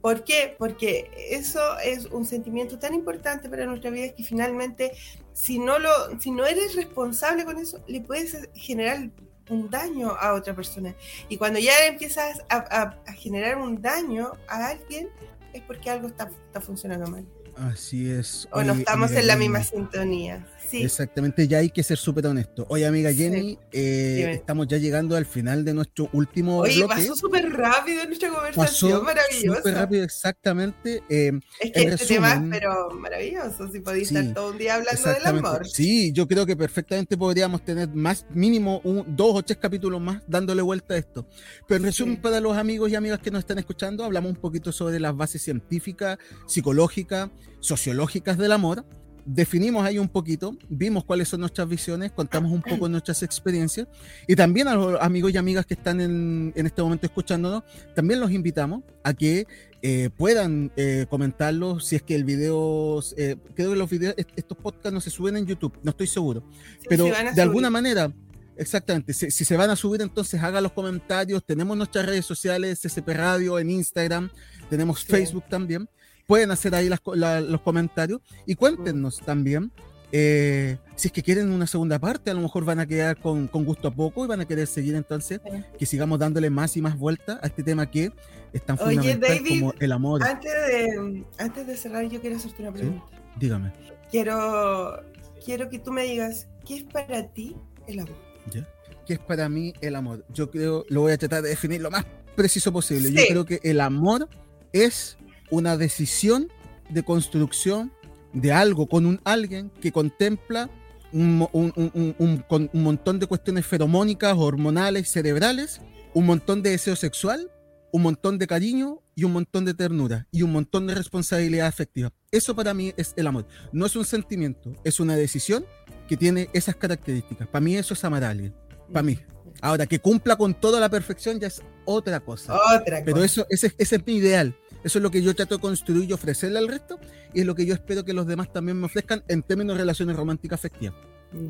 ¿Por qué? Porque eso es un sentimiento tan importante para nuestra vida que finalmente, si no lo, si no eres responsable con eso, le puedes generar un daño a otra persona. Y cuando ya empiezas a, a- a generar un daño a alguien, es porque algo está, está funcionando mal. Así es. O no estamos en la Jenny, misma sintonía. Sí. Exactamente, ya hay que ser súper honesto. Oye, amiga Sí. Jenny, eh, Dime. estamos ya llegando al final de nuestro último Oye, bloque. pasó súper rápido nuestra conversación, Pasó maravillosa. súper rápido, exactamente. eh, Es que este tema es pero maravilloso, si podéis Sí, estar todo un día hablando del amor. Sí, yo creo que perfectamente podríamos tener más, mínimo un, dos o tres capítulos más dándole vuelta a esto. Pero en resumen, Sí. para los amigos y amigas que nos están escuchando, hablamos un poquito sobre las bases científicas, psicológicas, sociológicas del amor. Definimos ahí un poquito, vimos cuáles son nuestras visiones, contamos un poco nuestras experiencias y también a los amigos y amigas que están en, en este momento escuchándonos, también los invitamos a que eh, puedan eh, comentarlo si es que el video, eh, creo que los videos, est- estos podcasts no se suben en YouTube, no estoy seguro, Sí, pero de alguna manera, exactamente, si, si se van a subir entonces hagan los comentarios, tenemos nuestras redes sociales, CCP Radio en Instagram, tenemos Sí. Facebook también, pueden hacer ahí las la- los comentarios y cuéntenos también. eh, si es que quieren una segunda parte, a lo mejor van a quedar con, con gusto a poco y van a querer seguir entonces, que sigamos dándole más y más vuelta a este tema que es tan Oye, fundamental David, como el amor. Antes de, antes de cerrar, yo quiero hacerte una Sí. pregunta. Dígame. Quiero, quiero que tú me digas, ¿qué es para ti el amor? ¿ya? ¿Qué es para mí el amor? Yo creo, lo voy a tratar de definir lo más preciso posible. Yo Sí. creo que el amor es una decisión de construcción de algo con un alguien que contempla un, un- un- un- un- con un montón de cuestiones feromónicas, hormonales, cerebrales, un montón de deseo sexual, un montón de cariño y un montón de ternura y un montón de responsabilidad afectiva. Eso para mí es el amor. No es un sentimiento, es una decisión que tiene esas características. Para mí eso es amar a alguien. Para mí. Ahora, que cumpla con toda la perfección ya es otra cosa. Otra Pero cosa. eso, ese, ese es mi ideal. Eso es lo que yo trato de construir y ofrecerle al resto. Y es lo que yo espero que los demás también me ofrezcan en términos de relaciones románticas afectivas.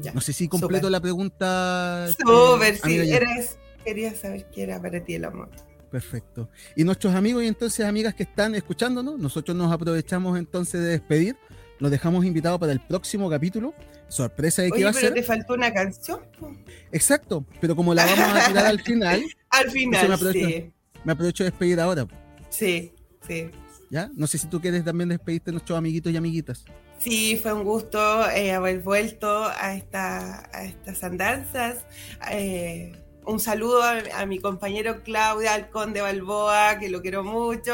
Ya. No sé si completo la pregunta. eh, Súper, sí, eres, quería saber qué era para ti el amor. Perfecto. Y nuestros amigos y entonces amigas que están escuchándonos, nosotros nos aprovechamos entonces de despedir. Los dejamos invitados para el próximo capítulo. Sorpresa de qué Oye, va a pero ser. te faltó una canción. Exacto. Pero como la vamos a tirar al final, Al me final, aprovecho. sí. me aprovecho de despedir ahora. Sí, sí. ¿Ya? No sé si tú quieres también despedirte de nuestros amiguitos y amiguitas. Sí, fue un gusto eh, haber vuelto a, esta, a estas andanzas. Eh, un saludo a, a mi compañero Claudia Alcón de Balboa, que lo quiero mucho.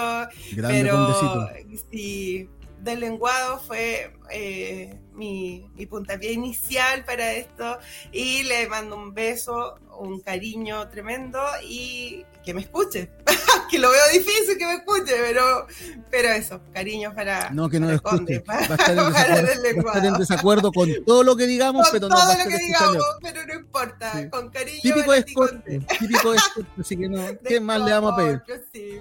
Grande pero condecito. sí, del lenguado fue eh, mi, mi puntapié inicial para esto. Y le mando un beso, un cariño tremendo y que me escuche. que lo veo difícil que me escuche, pero, pero eso, cariño para. No, que no lo escuche. para- Va a estar en desacuerdo, el va a estar en lenguado. desacuerdo con todo lo que digamos, Con pero no todo lo escuchando. pero importa, Sí. con cariño Típico es típico es así que no, De ¿qué más le vamos a pedir? sí.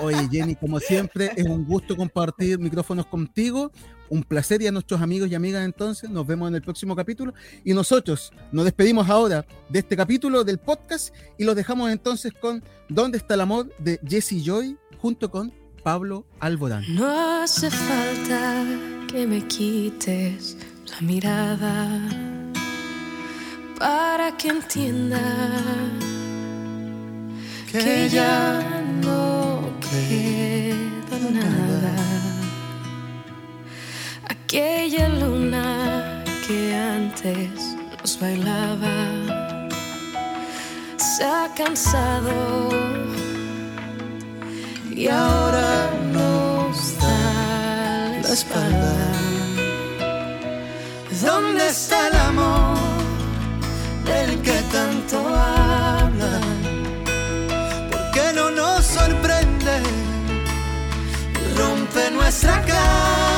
Oye, Jenny, como siempre, es un gusto compartir micrófonos contigo. Un placer y a nuestros amigos y amigas entonces. Nos vemos en el próximo capítulo. Y nosotros nos despedimos ahora de este capítulo del podcast y los dejamos entonces con ¿Dónde está el amor? de Jesse Joy junto con Pablo Alborán. No hace falta que me quites la mirada para que entienda que ya no queda nada. Aquella luna que antes nos bailaba se ha cansado y ahora nos da espalda. ¿Dónde está el amor del que tanto hablan? ¿Por qué no nos sorprende rompe nuestra calma?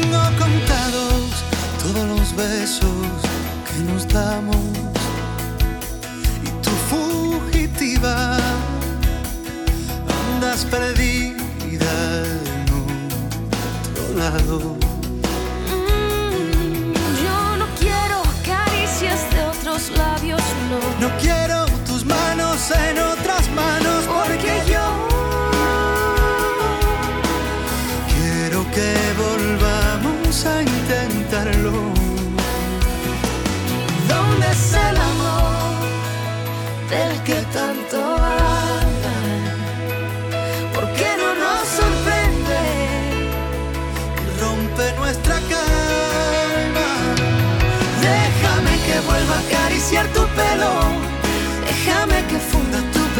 Tengo contados todos los besos que nos damos. Y tu fugitiva andas perdida en otro lado.